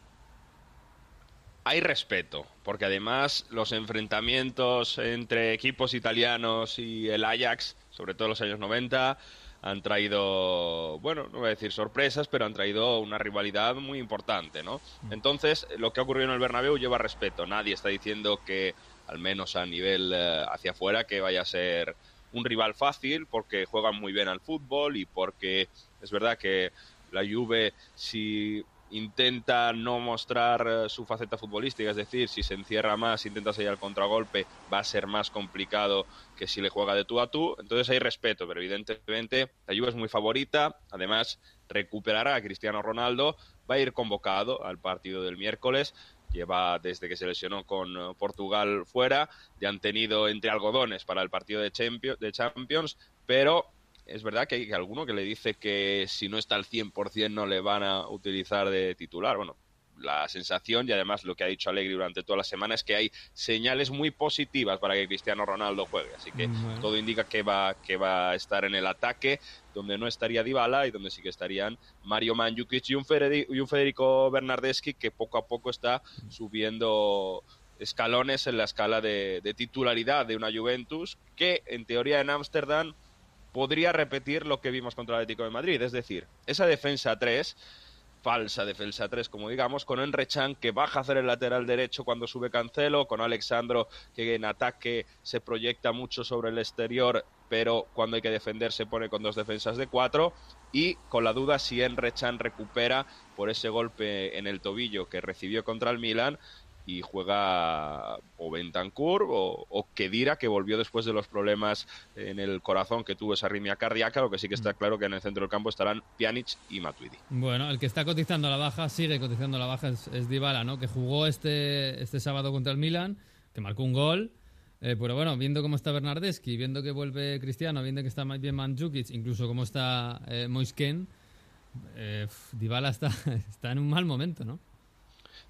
hay respeto, porque además los enfrentamientos entre equipos italianos y el Ajax, sobre todo en los años 90, han traído, bueno, no voy a decir sorpresas, pero han traído una rivalidad muy importante, ¿no? Entonces, lo que ha ocurrido en el Bernabéu lleva respeto. Nadie está diciendo que, al menos a nivel eh, hacia afuera, que vaya a ser un rival fácil, porque juegan muy bien al fútbol y porque es verdad que la Juve, si intenta no mostrar eh, su faceta futbolística, es decir, si se encierra más, intenta salir al contragolpe, va a ser más complicado que si le juega de tú a tú. Entonces hay respeto, pero evidentemente la Juve es muy favorita. Además, recuperará a Cristiano Ronaldo, va a ir convocado al partido del miércoles. Lleva desde que se lesionó con eh, Portugal fuera, ya han tenido entre algodones para el partido de Champions pero es verdad que hay alguno que le dice que si no está al 100% no le van a utilizar de titular. Bueno, la sensación y además lo que ha dicho Alegri durante toda la semana es que hay señales muy positivas para que Cristiano Ronaldo juegue. Así que Bueno. todo indica que va, que va a estar en el ataque, donde no estaría Dybala y donde sí que estarían Mario Mandzukic y un, Feredi- y un Federico Bernardeschi que poco a poco está subiendo escalones en la escala de, de titularidad de una Juventus que en teoría en Ámsterdam podría repetir lo que vimos contra el Atlético de Madrid, es decir, esa defensa 3 falsa defensa 3, como digamos, con Enre Chan que baja a hacer el lateral derecho cuando sube Cancelo, con Alexandro que en ataque se proyecta mucho sobre el exterior, pero cuando hay que defender se pone con dos defensas de cuatro, y con la duda si Enre Chan recupera por ese golpe en el tobillo que recibió contra el Milan y juega o Bentancur o, o Kedira, que volvió después de los problemas en el corazón que tuvo esa arritmia cardíaca, lo que sí que está claro que en el centro del campo estarán Pjanic y Matuidi. Bueno, el que está cotizando la baja, sigue cotizando la baja, es, es Dybala, ¿no? Que jugó este, este sábado contra el Milan, que marcó un gol. Eh, pero bueno, viendo cómo está Bernardeschi, viendo que vuelve Cristiano, viendo que está más bien Mandzukic, incluso cómo está eh, Moisken, eh, Dybala está, está en un mal momento, ¿no?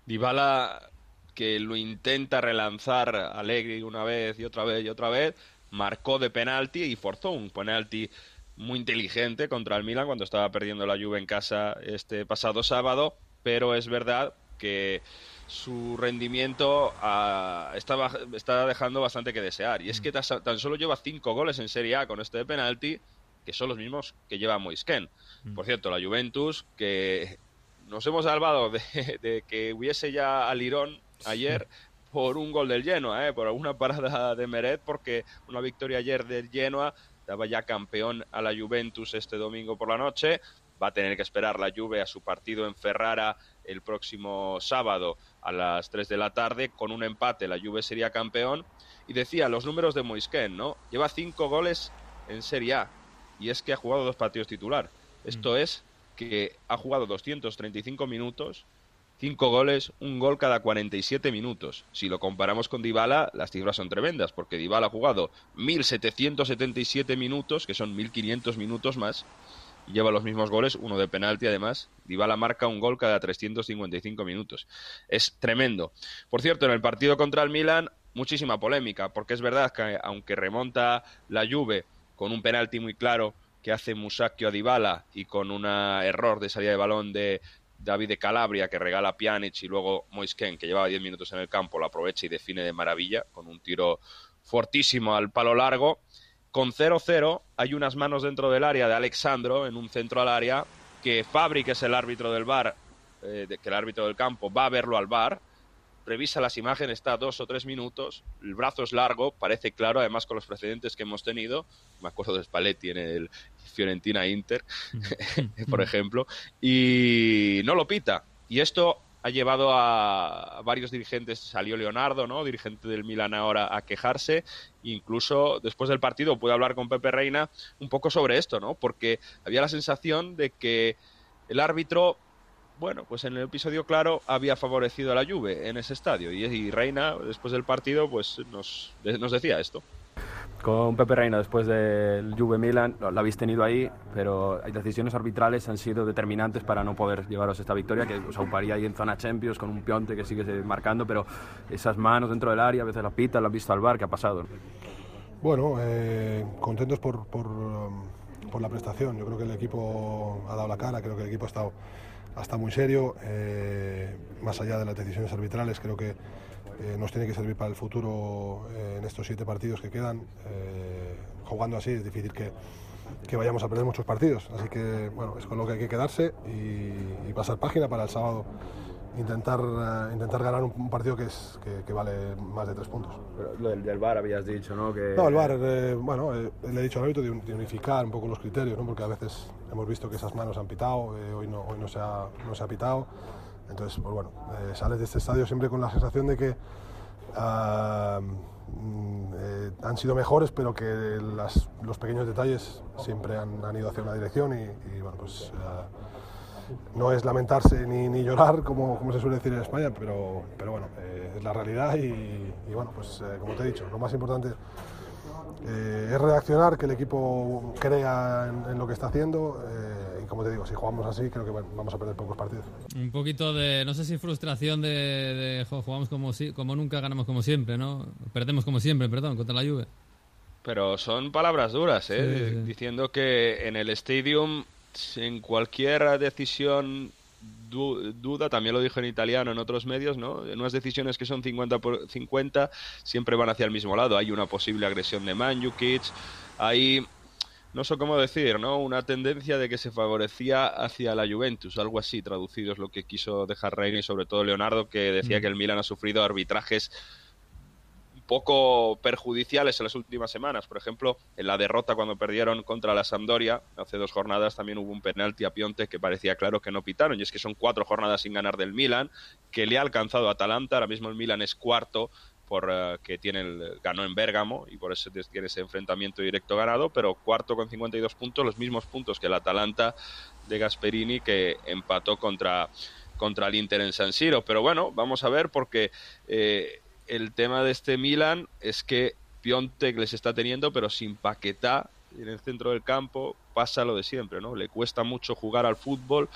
Dybala que lo intenta relanzar Allegri una vez y otra vez y otra vez, marcó de penalti y forzó un penalti muy inteligente contra el Milan cuando estaba perdiendo la Juve en casa este pasado sábado, pero es verdad que su rendimiento ah, está, está dejando bastante que desear. Y es que tas- tan solo lleva cinco goles en Serie A con este de penalti, que son los mismos que lleva Moisken. Por cierto, la Juventus, que nos hemos salvado de, de que hubiese ya al Irón ayer por un gol del Genoa, ¿eh? por alguna parada de Meret, porque una victoria ayer del Genoa daba ya campeón a la Juventus este domingo por la noche. Va a tener que esperar la Juve a su partido en Ferrara el próximo sábado a las 3 de la tarde. Con un empate la Juve sería campeón. Y decía los números de Moisken, ¿no? Lleva cinco goles en Serie A y es que ha jugado dos partidos titular. Esto es que ha jugado 235 minutos, 5 goles, un gol cada 47 minutos. Si lo comparamos con Dybala, las cifras son tremendas, porque Dybala ha jugado 1.777 minutos, que son 1.500 minutos más, y lleva los mismos goles, uno de penalti además. Dybala marca un gol cada 355 minutos. Es tremendo. Por cierto, en el partido contra el Milan, muchísima polémica, porque es verdad que aunque remonta la Juve con un penalti muy claro que hace Musacchio a Dybala y con un error de salida de balón de David de Calabria que regala a Pjanic y luego Moisken que llevaba 10 minutos en el campo lo aprovecha y define de maravilla con un tiro fortísimo al palo largo. Con 0-0 hay unas manos dentro del área de Alexandro en un centro al área que Fabri, que es el árbitro del bar, eh, que el árbitro del campo va a verlo al bar, revisa las imágenes, está dos o tres minutos, el brazo es largo, parece claro, además con los precedentes que hemos tenido, me acuerdo de Spalletti en el Fiorentina Inter, por ejemplo, y no lo pita. Y esto ha llevado a varios dirigentes, salió Leonardo, ¿no? dirigente del Milan ahora, a quejarse, incluso después del partido pude hablar con Pepe Reina un poco sobre esto, ¿no? porque había la sensación de que el árbitro bueno, pues en el episodio claro había favorecido a la Juve en ese estadio y, y Reina después del partido pues nos, nos decía esto. Con Pepe Reina, después del Juve Milan, lo, lo habéis tenido ahí, pero hay decisiones arbitrales han sido determinantes para no poder llevaros esta victoria, que os auparía ahí en zona Champions con un Pionte que sigue marcando, pero esas manos dentro del área, a veces las pitas, las has visto al bar, ¿qué ha pasado? Bueno, eh, contentos por, por, por la prestación. Yo creo que el equipo ha dado la cara, creo que el equipo ha estado hasta muy serio, eh, más allá de las decisiones arbitrales, creo que eh, nos tiene que servir para el futuro eh, en estos siete partidos que quedan. Jugando así es difícil que, que vayamos a perder muchos partidos, así que bueno, es con lo que hay que quedarse y pasar página para el sábado intentar, eh, intentar ganar un, partido que, es, que, que vale más de tres puntos. Pero lo del, del VAR habías dicho, ¿no? Que... No, el VAR, eh, bueno, eh, le he dicho al árbitro de, un- de unificar un poco los criterios, ¿no? porque a veces hemos visto que esas manos han pitado, eh, hoy, no, hoy no, se ha, no se ha pitado. Entonces, pues bueno, sales de este estadio siempre con la sensación de que ah, mm, han sido mejores, pero que las- los pequeños detalles siempre han, han ido hacia una dirección y, y, bueno, pues ah, no es lamentarse ni, ni llorar, como, como se suele decir en España, pero, pero bueno, eh, es la realidad y, y bueno, pues eh, como te he dicho, lo más importante eh, es reaccionar, que el equipo crea en, en lo que está haciendo eh, y como te digo, si jugamos así creo que bueno, vamos a perder pocos partidos. Un poquito de, no sé si frustración de, de, jo, jugamos como, si- como nunca, ganamos como siempre, ¿no? Perdemos como siempre, perdón, contra la Juve. Pero son palabras duras, ¿eh? Sí, sí. Diciendo que en el Stadium, en cualquier decisión du- duda, también lo dijo en italiano en otros medios, ¿no? En unas decisiones que son 50 por 50 siempre van hacia el mismo lado. Hay una posible agresión de Manjukic, hay, no sé cómo decir, ¿no? Una tendencia de que se favorecía hacia la Juventus, algo así traducido es lo que quiso dejar Reina y sobre todo Leonardo, que decía Mm. que el Milan ha sufrido arbitrajes poco perjudiciales en las últimas semanas. Por ejemplo, en la derrota cuando perdieron contra la Sampdoria, hace dos jornadas también hubo un penalti a Pionte que parecía claro que no pitaron. Y es que son cuatro jornadas sin ganar del Milan, que le ha alcanzado a Atalanta. Ahora mismo el Milan es cuarto por eh, que tiene el, ganó en Bérgamo y por eso tiene ese enfrentamiento directo ganado, pero cuarto con 52 puntos, los mismos puntos que el Atalanta de Gasperini que empató contra contra el Inter en San Siro. Pero bueno, vamos a ver porque eh, el tema de este Milan es que Piontek les está teniendo, pero sin Paquetá en el centro del campo pasa lo de siempre, ¿no? Le cuesta mucho jugar al fútbol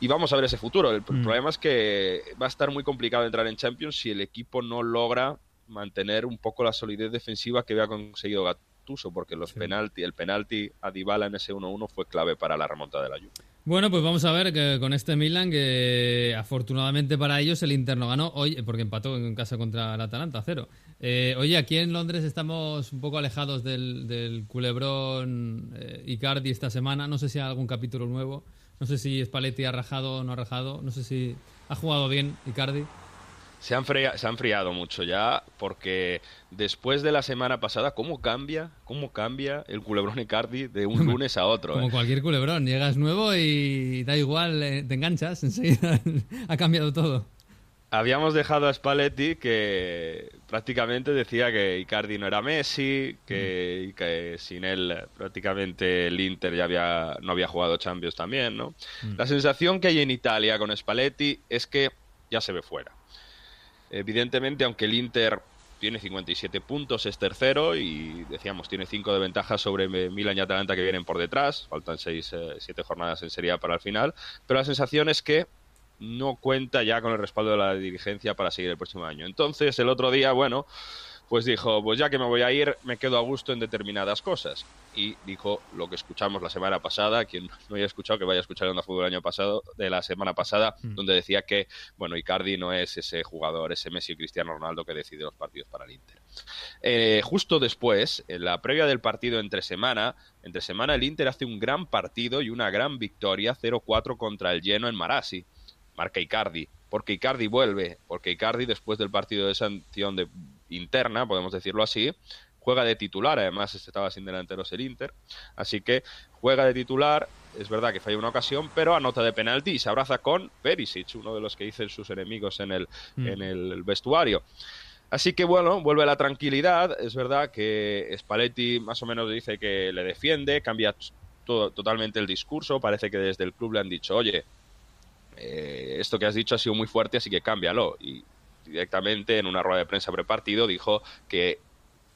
y vamos a ver ese futuro. El Mm. problema es que va a estar muy complicado entrar en Champions si el equipo no logra mantener un poco la solidez defensiva que había conseguido Gattuso, porque los penalti, el penalti a Dybala en ese 1-1 fue clave para la remontada de la Juve. Bueno, pues vamos a ver que con este Milan, que afortunadamente para ellos el Inter no ganó hoy, porque empató en casa contra el Atalanta, cero. Eh, oye, aquí en Londres estamos un poco alejados del, del culebrón eh, Icardi esta semana. No sé si hay algún capítulo nuevo. No sé si Spalletti ha rajado o no ha rajado. No sé si ha jugado bien Icardi. Se han, se han friado mucho ya, porque después de la semana pasada, ¿cómo cambia? ¿Cómo cambia el culebrón Icardi de un lunes a otro? Como eh? cualquier culebrón, llegas nuevo y da igual, eh, te enganchas, enseguida ha cambiado todo. Habíamos dejado a Spalletti que prácticamente decía que Icardi no era Messi, que, y que sin él eh, prácticamente el Inter ya había, no había jugado Champions también, ¿no? La sensación que hay en Italia con Spalletti es que ya se ve fuera. Evidentemente, aunque el Inter tiene 57 puntos, es tercero y decíamos, tiene 5 de ventaja sobre eh, Milan y Atalanta que vienen por detrás, faltan 6, 7 jornadas en Serie A para el final, pero la sensación es que no cuenta ya con el respaldo de la dirigencia para seguir el próximo año. Entonces, el otro día, bueno, pues dijo, pues ya que me voy a ir, me quedo a gusto en determinadas cosas. Y dijo lo que escuchamos la semana pasada, quien no haya escuchado, que vaya a escuchar Onda Fútbol el año pasado, de la semana pasada, Mm. donde decía que, bueno, Icardi no es ese jugador, ese Messi Cristiano Ronaldo que decide los partidos para el Inter. Eh, justo después, en la previa del partido entre semana, entre semana el Inter hace un gran partido y una gran victoria 0-4 contra el Lleno en Marassi. Marca Icardi, porque Icardi vuelve, porque Icardi después del partido de sanción de, interna, podemos decirlo así, juega de titular, además estaba sin delanteros el Inter, así que juega de titular, es verdad que falla una ocasión, pero anota de penalti y se abraza con Perisic, uno de los que dicen sus enemigos en el, Mm. en el vestuario. Así que bueno, vuelve la tranquilidad. Es verdad que Spalletti más o menos dice que le defiende, cambia todo, totalmente el discurso. Parece que desde el club le han dicho, oye, eh, esto que has dicho ha sido muy fuerte, así que cámbialo. Y directamente en una rueda de prensa prepartido dijo que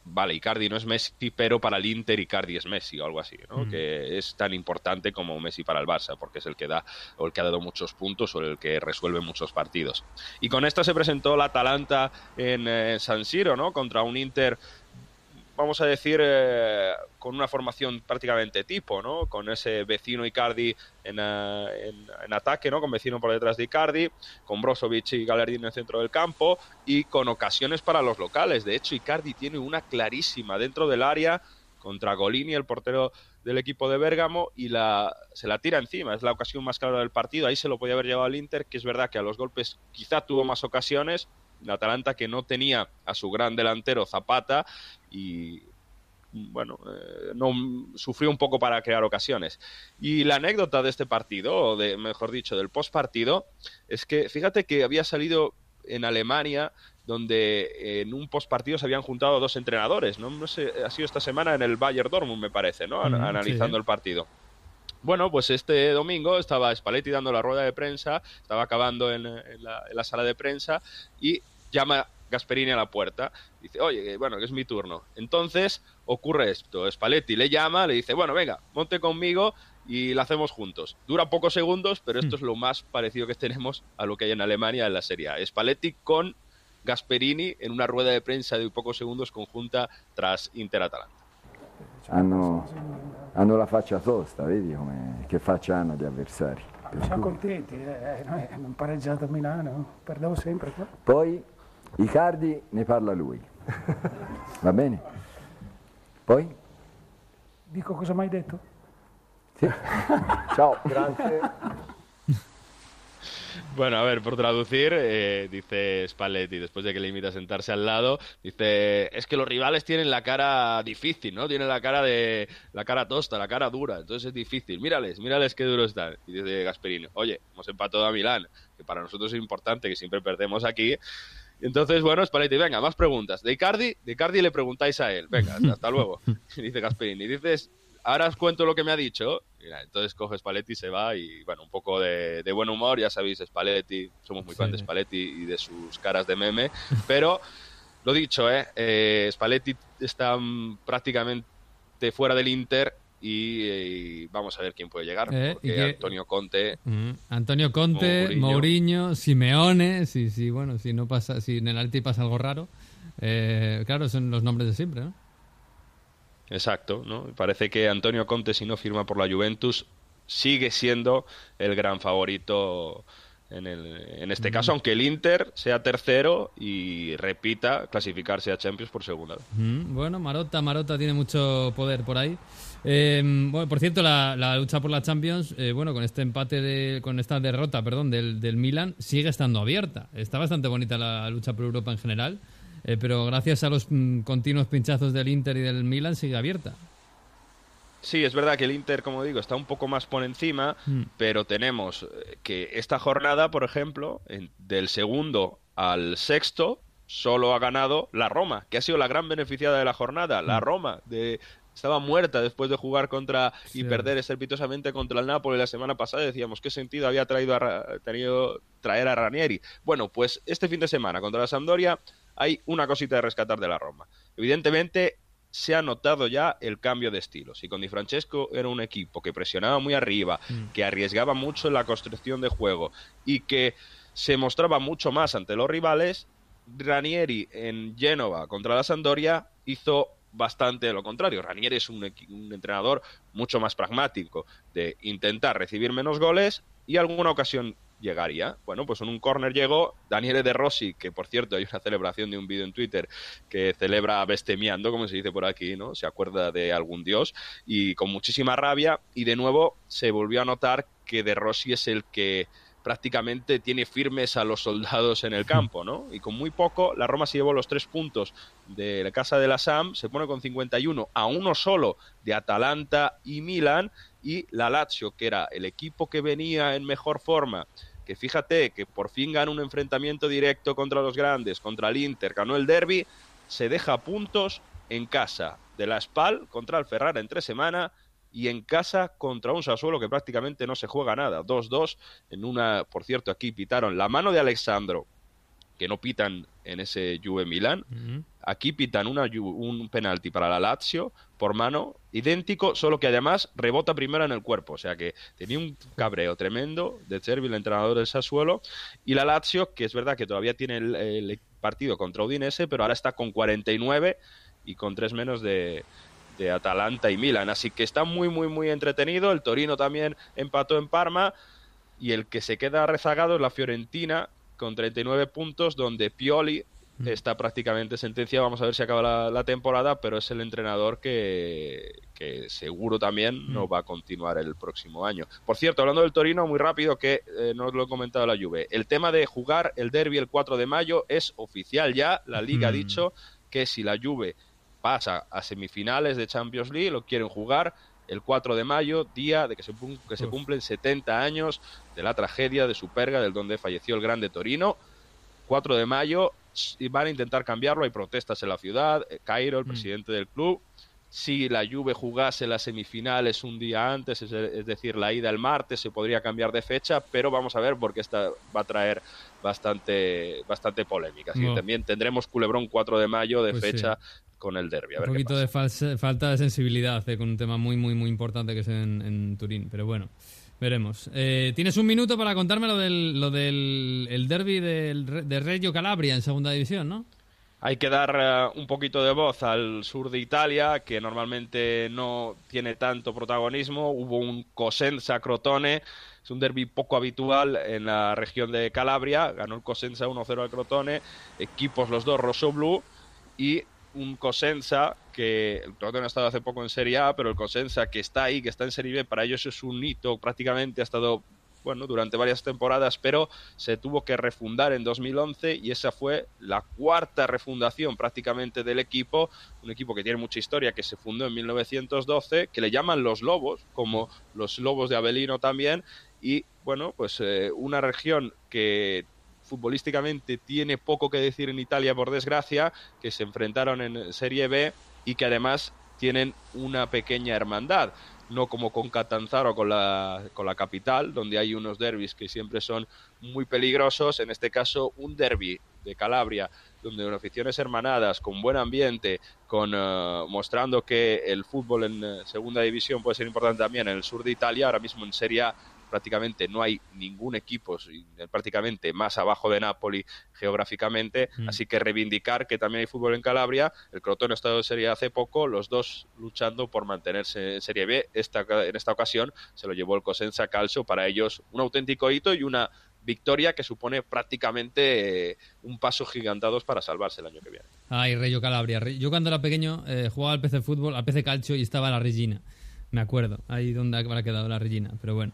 vale, Icardi no es Messi, pero para el Inter Icardi es Messi o algo así, ¿no? Ujú. Que es tan importante como Messi para el Barça, porque es el que da o el que ha dado muchos puntos o el que resuelve muchos partidos. Y con esto se presentó la Atalanta en eh, San Siro, ¿no? Contra un Inter vamos a decir, eh, con una formación prácticamente tipo, ¿no? Con ese vecino Icardi en, eh, en- en ataque, ¿no? Con vecino por detrás de Icardi, con Brozovic y Gallardín en el centro del campo y con ocasiones para los locales. De hecho, Icardi tiene una clarísima dentro del área contra Golini, el portero del equipo de Bérgamo, y la, se la tira encima. Es la ocasión más clara del partido. Ahí se lo podía haber llevado al Inter, que es verdad que a los golpes quizá tuvo más ocasiones. La Atalanta que no tenía a su gran delantero Zapata y bueno, eh, no sufrió un poco para crear ocasiones. Y la anécdota de este partido, o de, mejor dicho, del postpartido, es que fíjate que había salido en Alemania donde en un postpartido se habían juntado dos entrenadores, ¿no? No sé, ha sido esta semana en el Bayern Dortmund, me parece, ¿no? An- Analizando sí. el partido. Bueno, pues este domingo estaba Spalletti dando la rueda de prensa, estaba acabando en, en la, en la sala de prensa y llama Gasperini a la puerta. Dice, oye, bueno, que es mi turno. Entonces ocurre esto. Spalletti le llama, le dice, bueno, venga, monte conmigo y la hacemos juntos. Dura pocos segundos, pero esto es lo más parecido que tenemos a lo que hay en Alemania en la Serie A. Spalletti con Gasperini en una rueda de prensa de pocos segundos conjunta tras Inter-Atalanta. Hanno, hanno la faccia tosta, vedi come, che faccia hanno gli avversari. Siamo contenti, eh, noi abbiamo pareggiato a Milano, perdiamo sempre qua. Poi Icardi ne parla lui. Va bene? Poi? Dico cosa mai detto? Sì. Ciao, grazie. Bueno, a ver, por traducir, eh, dice Spalletti, después de que le invita a sentarse al lado, dice, es que los rivales tienen la cara difícil, ¿no? Tienen la cara de la cara tosta, la cara dura, entonces es difícil. Mírales, mírales qué duros están. Y dice Gasperini, oye, hemos empatado a Milán, que para nosotros es importante, que siempre perdemos aquí. Entonces, bueno, Spalletti, venga, más preguntas. De Icardi, de Icardi le preguntáis a él. Venga, hasta, luego. dice Gasperini. Dices, ahora os cuento lo que me ha dicho. Mira, entonces coge Spalletti, se va y, bueno, un poco de, de buen humor. Ya sabéis, Spalletti, somos muy fan de Sí. Spalletti y de sus caras de meme. Pero, lo dicho, ¿eh? eh Spalletti está mm, prácticamente fuera del Inter y, eh, vamos a ver quién puede llegar. Eh, porque y que- Antonio Conte Mm, Antonio Conte, Mourinho. Mourinho, Simeone, si, si, bueno, si no pasa, si en el Alti pasa algo raro, eh, claro, son los nombres de siempre, ¿no? Exacto, ¿no? Parece que Antonio Conte, si no firma por la Juventus, sigue siendo el gran favorito en, el- en este caso, aunque el Inter sea tercero y repita clasificarse a Champions por segunda vez. Mm, Bueno, Marota, Marota tiene mucho poder por ahí. Eh, bueno, por cierto, la, la lucha por la Champions, eh, bueno, con este empate, de, con esta derrota, perdón, del, del Milan, sigue estando abierta. Está bastante bonita la lucha por Europa en general, eh, pero gracias a los mm, continuos pinchazos del Inter y del Milan sigue abierta. Sí, es verdad que el Inter, como digo, está un poco más por encima, Mm. pero tenemos eh, que esta jornada, por ejemplo, en- del segundo al sexto, solo ha ganado la Roma, que ha sido la gran beneficiada de la jornada. La Roma de, estaba muerta después de jugar contra y perder estrepitosamente contra el Napoli la semana pasada. Decíamos qué sentido había traído a, tenido traer a Ranieri. Bueno, pues este fin de semana contra la Sampdoria hay una cosita de rescatar de la Roma. Evidentemente se ha notado ya el cambio de estilo. Si con Di Francesco era un equipo que presionaba muy arriba, que arriesgaba mucho en la construcción de juego y que se mostraba mucho más ante los rivales, Ranieri en Génova contra la Sampdoria hizo bastante lo contrario. Ranieri es un, entrenador mucho más pragmático de intentar recibir menos goles y alguna ocasión llegaría. Bueno, pues en un córner llegó Daniele De Rossi, que por cierto hay una celebración de un vídeo en Twitter que celebra bestemiando, como se dice por aquí, ¿no? Se acuerda de algún dios y con muchísima rabia y de nuevo se volvió a notar que De Rossi es el que prácticamente tiene firmes a los soldados en el campo, ¿no? Y con muy poco, la Roma se llevó los tres puntos de la casa de la SAM, se pone con 51 a uno solo de Atalanta y Milan, y la Lazio, que era el equipo que venía en mejor forma, que fíjate que por fin gana un enfrentamiento directo contra los grandes, contra el Inter, ganó el derby, se deja puntos en casa de la Spal contra el Ferrara en tres semanas y en casa contra un Sassuolo que prácticamente no se juega nada. 2-2 en una, por cierto, aquí pitaron la mano de Alexandro, que no pitan en ese Juve Milan. Aquí pitan una, un penalti para la Lazio por mano idéntico, solo que además rebota primero en el cuerpo. O sea que tenía un cabreo tremendo de Cervi, el entrenador del Sassuolo. Y la Lazio, que es verdad que todavía tiene el, el partido contra Udinese, pero ahora está con 49 y con tres menos de, de Atalanta y Milan. Así que está muy, muy, muy entretenido. El Torino también empató en Parma y el que se queda rezagado es la Fiorentina con 39 puntos, donde Pioli está prácticamente sentenciado. Vamos a ver si acaba la, la temporada, pero es el entrenador que, que seguro también no va a continuar el próximo año. Por cierto, hablando del Torino, muy rápido, que eh, no os lo he comentado la Juve. El tema de jugar el derby el 4 de mayo es oficial ya. La Liga ha Mm. dicho que si la Juve pasa a semifinales de Champions League, lo quieren jugar el 4 de mayo, día de que se, que se cumplen 70 años de la tragedia de Superga, del donde falleció el grande Torino. 4 de mayo y van a intentar cambiarlo. Hay protestas en la ciudad. Eh, Cairo, el presidente del club. Si la Juve jugase las semifinales un día antes, es, decir, la ida el martes, se podría cambiar de fecha, pero vamos a ver porque esta va a traer bastante, bastante polémica. Así que también tendremos Culebrón 4 de mayo de Pues fecha con el derby. Un poquito de falsa- falta de sensibilidad eh, con un tema muy, muy, muy importante que es en, en Turín. Pero bueno, veremos. Eh, Tienes un minuto para contarme lo del, lo del el derby del, de Reggio Calabria en segunda división, ¿no? Hay que dar eh, un poquito de voz al sur de Italia, que normalmente no tiene tanto protagonismo. Hubo un Cosenza Crotone, es un derby poco habitual en la región de Calabria. Ganó el Cosenza 1-0 al Crotone, equipos los dos rosso blu y un Cosenza que el ha estado hace poco en Serie A, pero el Cosenza que está ahí, que está en Serie B, para ellos es un hito prácticamente, ha estado bueno, durante varias temporadas, pero se tuvo que refundar en 2011 y esa fue la cuarta refundación prácticamente del equipo, un equipo que tiene mucha historia, que se fundó en 1912, que le llaman los Lobos, como los Lobos de Avelino también, y bueno, pues eh, una región que futbolísticamente tiene poco que decir en Italia, por desgracia, que se enfrentaron en Serie B y que además tienen una pequeña hermandad no como con Catanzaro con la, con la capital, donde hay unos derbis que siempre son muy peligrosos. En este caso, un derby de Calabria, donde una aficiones hermanadas, con buen ambiente, con eh, mostrando que el fútbol en eh, segunda división puede ser importante también en el sur de Italia. Ahora mismo en Serie prácticamente no hay ningún equipo prácticamente más abajo de Napoli geográficamente, Mm. así que reivindicar que también hay fútbol en Calabria, el Crotone ha estado en Serie hace poco, los dos luchando por mantenerse en Serie B, esta, en esta ocasión se lo llevó el Cosenza Calcio, para ellos un auténtico hito y una victoria que supone prácticamente eh, un paso gigantados para salvarse el año que viene. Ay, Reggio Calabria. Yo cuando era pequeño eh, jugaba al PC Fútbol, al PC Calcio y estaba la Regina. Me acuerdo, ahí donde habrá quedado la Regina, pero bueno.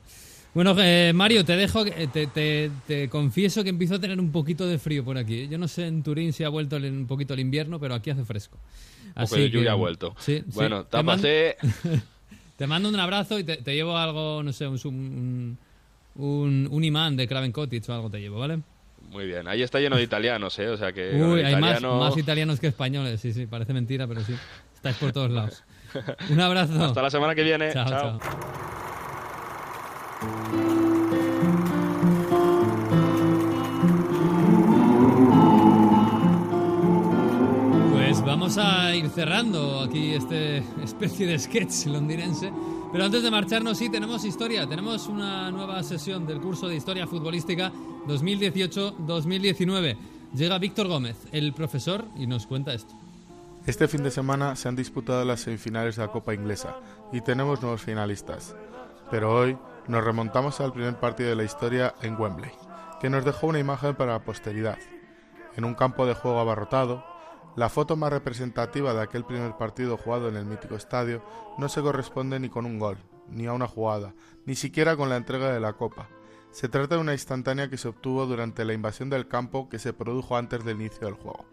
Bueno, eh, Mario, te dejo, que- te, te- te confieso que empiezo a tener un poquito de frío por aquí. ¿eh? Yo no sé en Turín si ha vuelto el- un poquito el invierno, pero aquí hace fresco. De que- lluvia ha vuelto. Sí, sí. Bueno, Te mando- tápate. Te mando un abrazo y te, te llevo algo, no sé, un, un, un, un imán de Craven Cottage o algo te llevo, ¿vale? Muy bien, ahí está lleno de italianos, ¿eh? O sea que... Uy, hay más, italiano- más italianos que españoles, sí, sí, parece mentira, pero sí. Estáis por todos lados. Un abrazo. Hasta la semana que viene. Chao, Chao. chao. Pues vamos a ir cerrando aquí este especie de sketch londinense. Pero antes de marcharnos, sí, tenemos historia. Tenemos una nueva sesión del curso de Historia Futbolística 2018-2019. Llega Víctor Gómez, el profesor, y nos cuenta esto. Este fin de semana se han disputado las semifinales de la Copa Inglesa y tenemos nuevos finalistas. Pero hoy nos remontamos al primer partido de la historia en Wembley, que nos dejó una imagen para la posteridad. En un campo de juego abarrotado, la foto más representativa de aquel primer partido jugado en el mítico estadio no se corresponde ni con un gol, ni a una jugada, ni siquiera con la entrega de la copa. Se trata de una instantánea que se obtuvo durante la invasión del campo que se produjo antes del inicio del juego.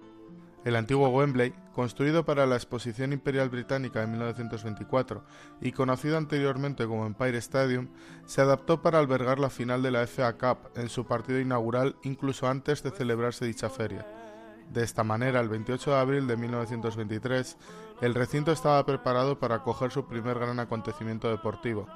El antiguo Wembley, construido para la Exposición Imperial Británica de 1924 y conocido anteriormente como Empire Stadium, se adaptó para albergar la final de la FA Cup en su partido inaugural incluso antes de celebrarse dicha feria. De esta manera, el 28 de abril de 1923, el recinto estaba preparado para acoger su primer gran acontecimiento deportivo,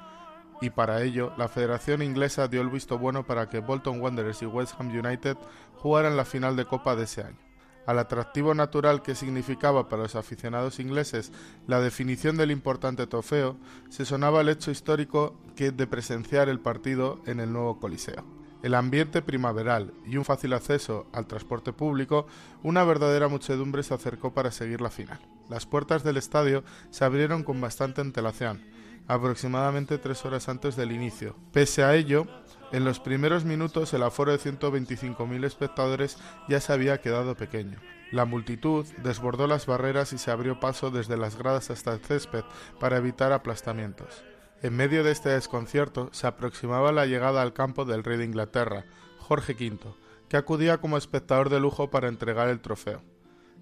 y para ello la Federación Inglesa dio el visto bueno para que Bolton Wanderers y West Ham United jugaran la final de Copa de ese año. Al atractivo natural que significaba para los aficionados ingleses la definición del importante trofeo, se sonaba el hecho histórico que de presenciar el partido en el nuevo Coliseo. El ambiente primaveral y un fácil acceso al transporte público, una verdadera muchedumbre se acercó para seguir la final. Las puertas del estadio se abrieron con bastante antelación, aproximadamente tres horas antes del inicio. Pese a ello, en los primeros minutos el aforo de 125.000 espectadores ya se había quedado pequeño. La multitud desbordó las barreras y se abrió paso desde las gradas hasta el césped para evitar aplastamientos. En medio de este desconcierto se aproximaba la llegada al campo del rey de Inglaterra, Jorge V, que acudía como espectador de lujo para entregar el trofeo.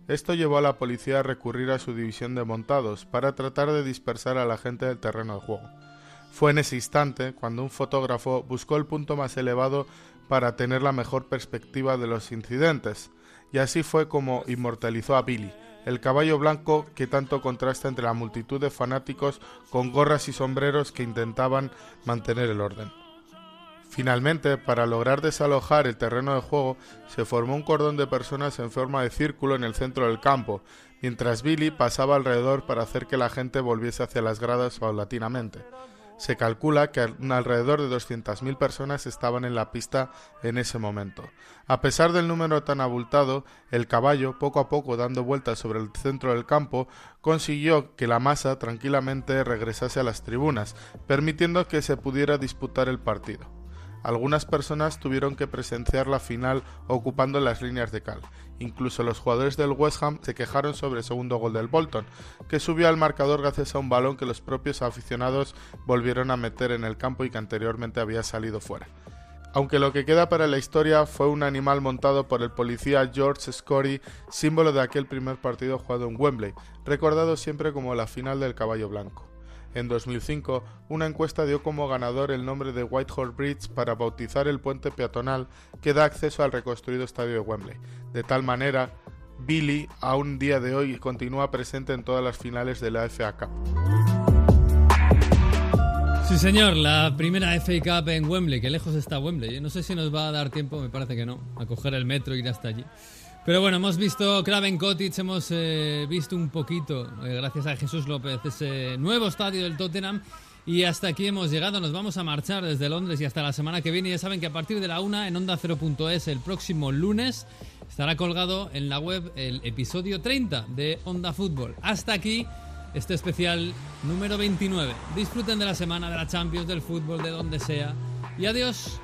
Esto llevó a la policía a recurrir a su división de montados para tratar de dispersar a la gente del terreno de juego. Fue en ese instante cuando un fotógrafo buscó el punto más elevado para tener la mejor perspectiva de los incidentes, y así fue como inmortalizó a Billy, el caballo blanco que tanto contrasta entre la multitud de fanáticos con gorras y sombreros que intentaban mantener el orden. Finalmente, para lograr desalojar el terreno de juego, se formó un cordón de personas en forma de círculo en el centro del campo, mientras Billy pasaba alrededor para hacer que la gente volviese hacia las gradas paulatinamente. Se calcula que alrededor de 200.000 personas estaban en la pista en ese momento. A pesar del número tan abultado, el caballo, poco a poco dando vueltas sobre el centro del campo, consiguió que la masa tranquilamente regresase a las tribunas, permitiendo que se pudiera disputar el partido. Algunas personas tuvieron que presenciar la final ocupando las líneas de cal. Incluso los jugadores del West Ham se quejaron sobre el segundo gol del Bolton, que subió al marcador gracias a un balón que los propios aficionados volvieron a meter en el campo y que anteriormente había salido fuera. Aunque lo que queda para la historia fue un animal montado por el policía George Scory, símbolo de aquel primer partido jugado en Wembley, recordado siempre como la final del caballo blanco. En 2005, una encuesta dio como ganador el nombre de Whitehall Bridge para bautizar el puente peatonal que da acceso al reconstruido estadio de Wembley. De tal manera, Billy, a un día de hoy, continúa presente en todas las finales de la FA Cup. Sí, señor, la primera FA Cup en Wembley. Qué lejos está Wembley. No sé si nos va a dar tiempo, me parece que no, a coger el metro e ir hasta allí. Pero bueno, hemos visto Craven Cottage, hemos eh, visto un poquito, eh, gracias a Jesús López, ese nuevo estadio del Tottenham. Y hasta aquí hemos llegado, nos vamos a marchar desde Londres y hasta la semana que viene. Ya saben que a partir de la una en Onda 0.es el próximo lunes estará colgado en la web el episodio 30 de Onda Fútbol. Hasta aquí este especial número 29. Disfruten de la semana, de la Champions, del fútbol, de donde sea. Y adiós.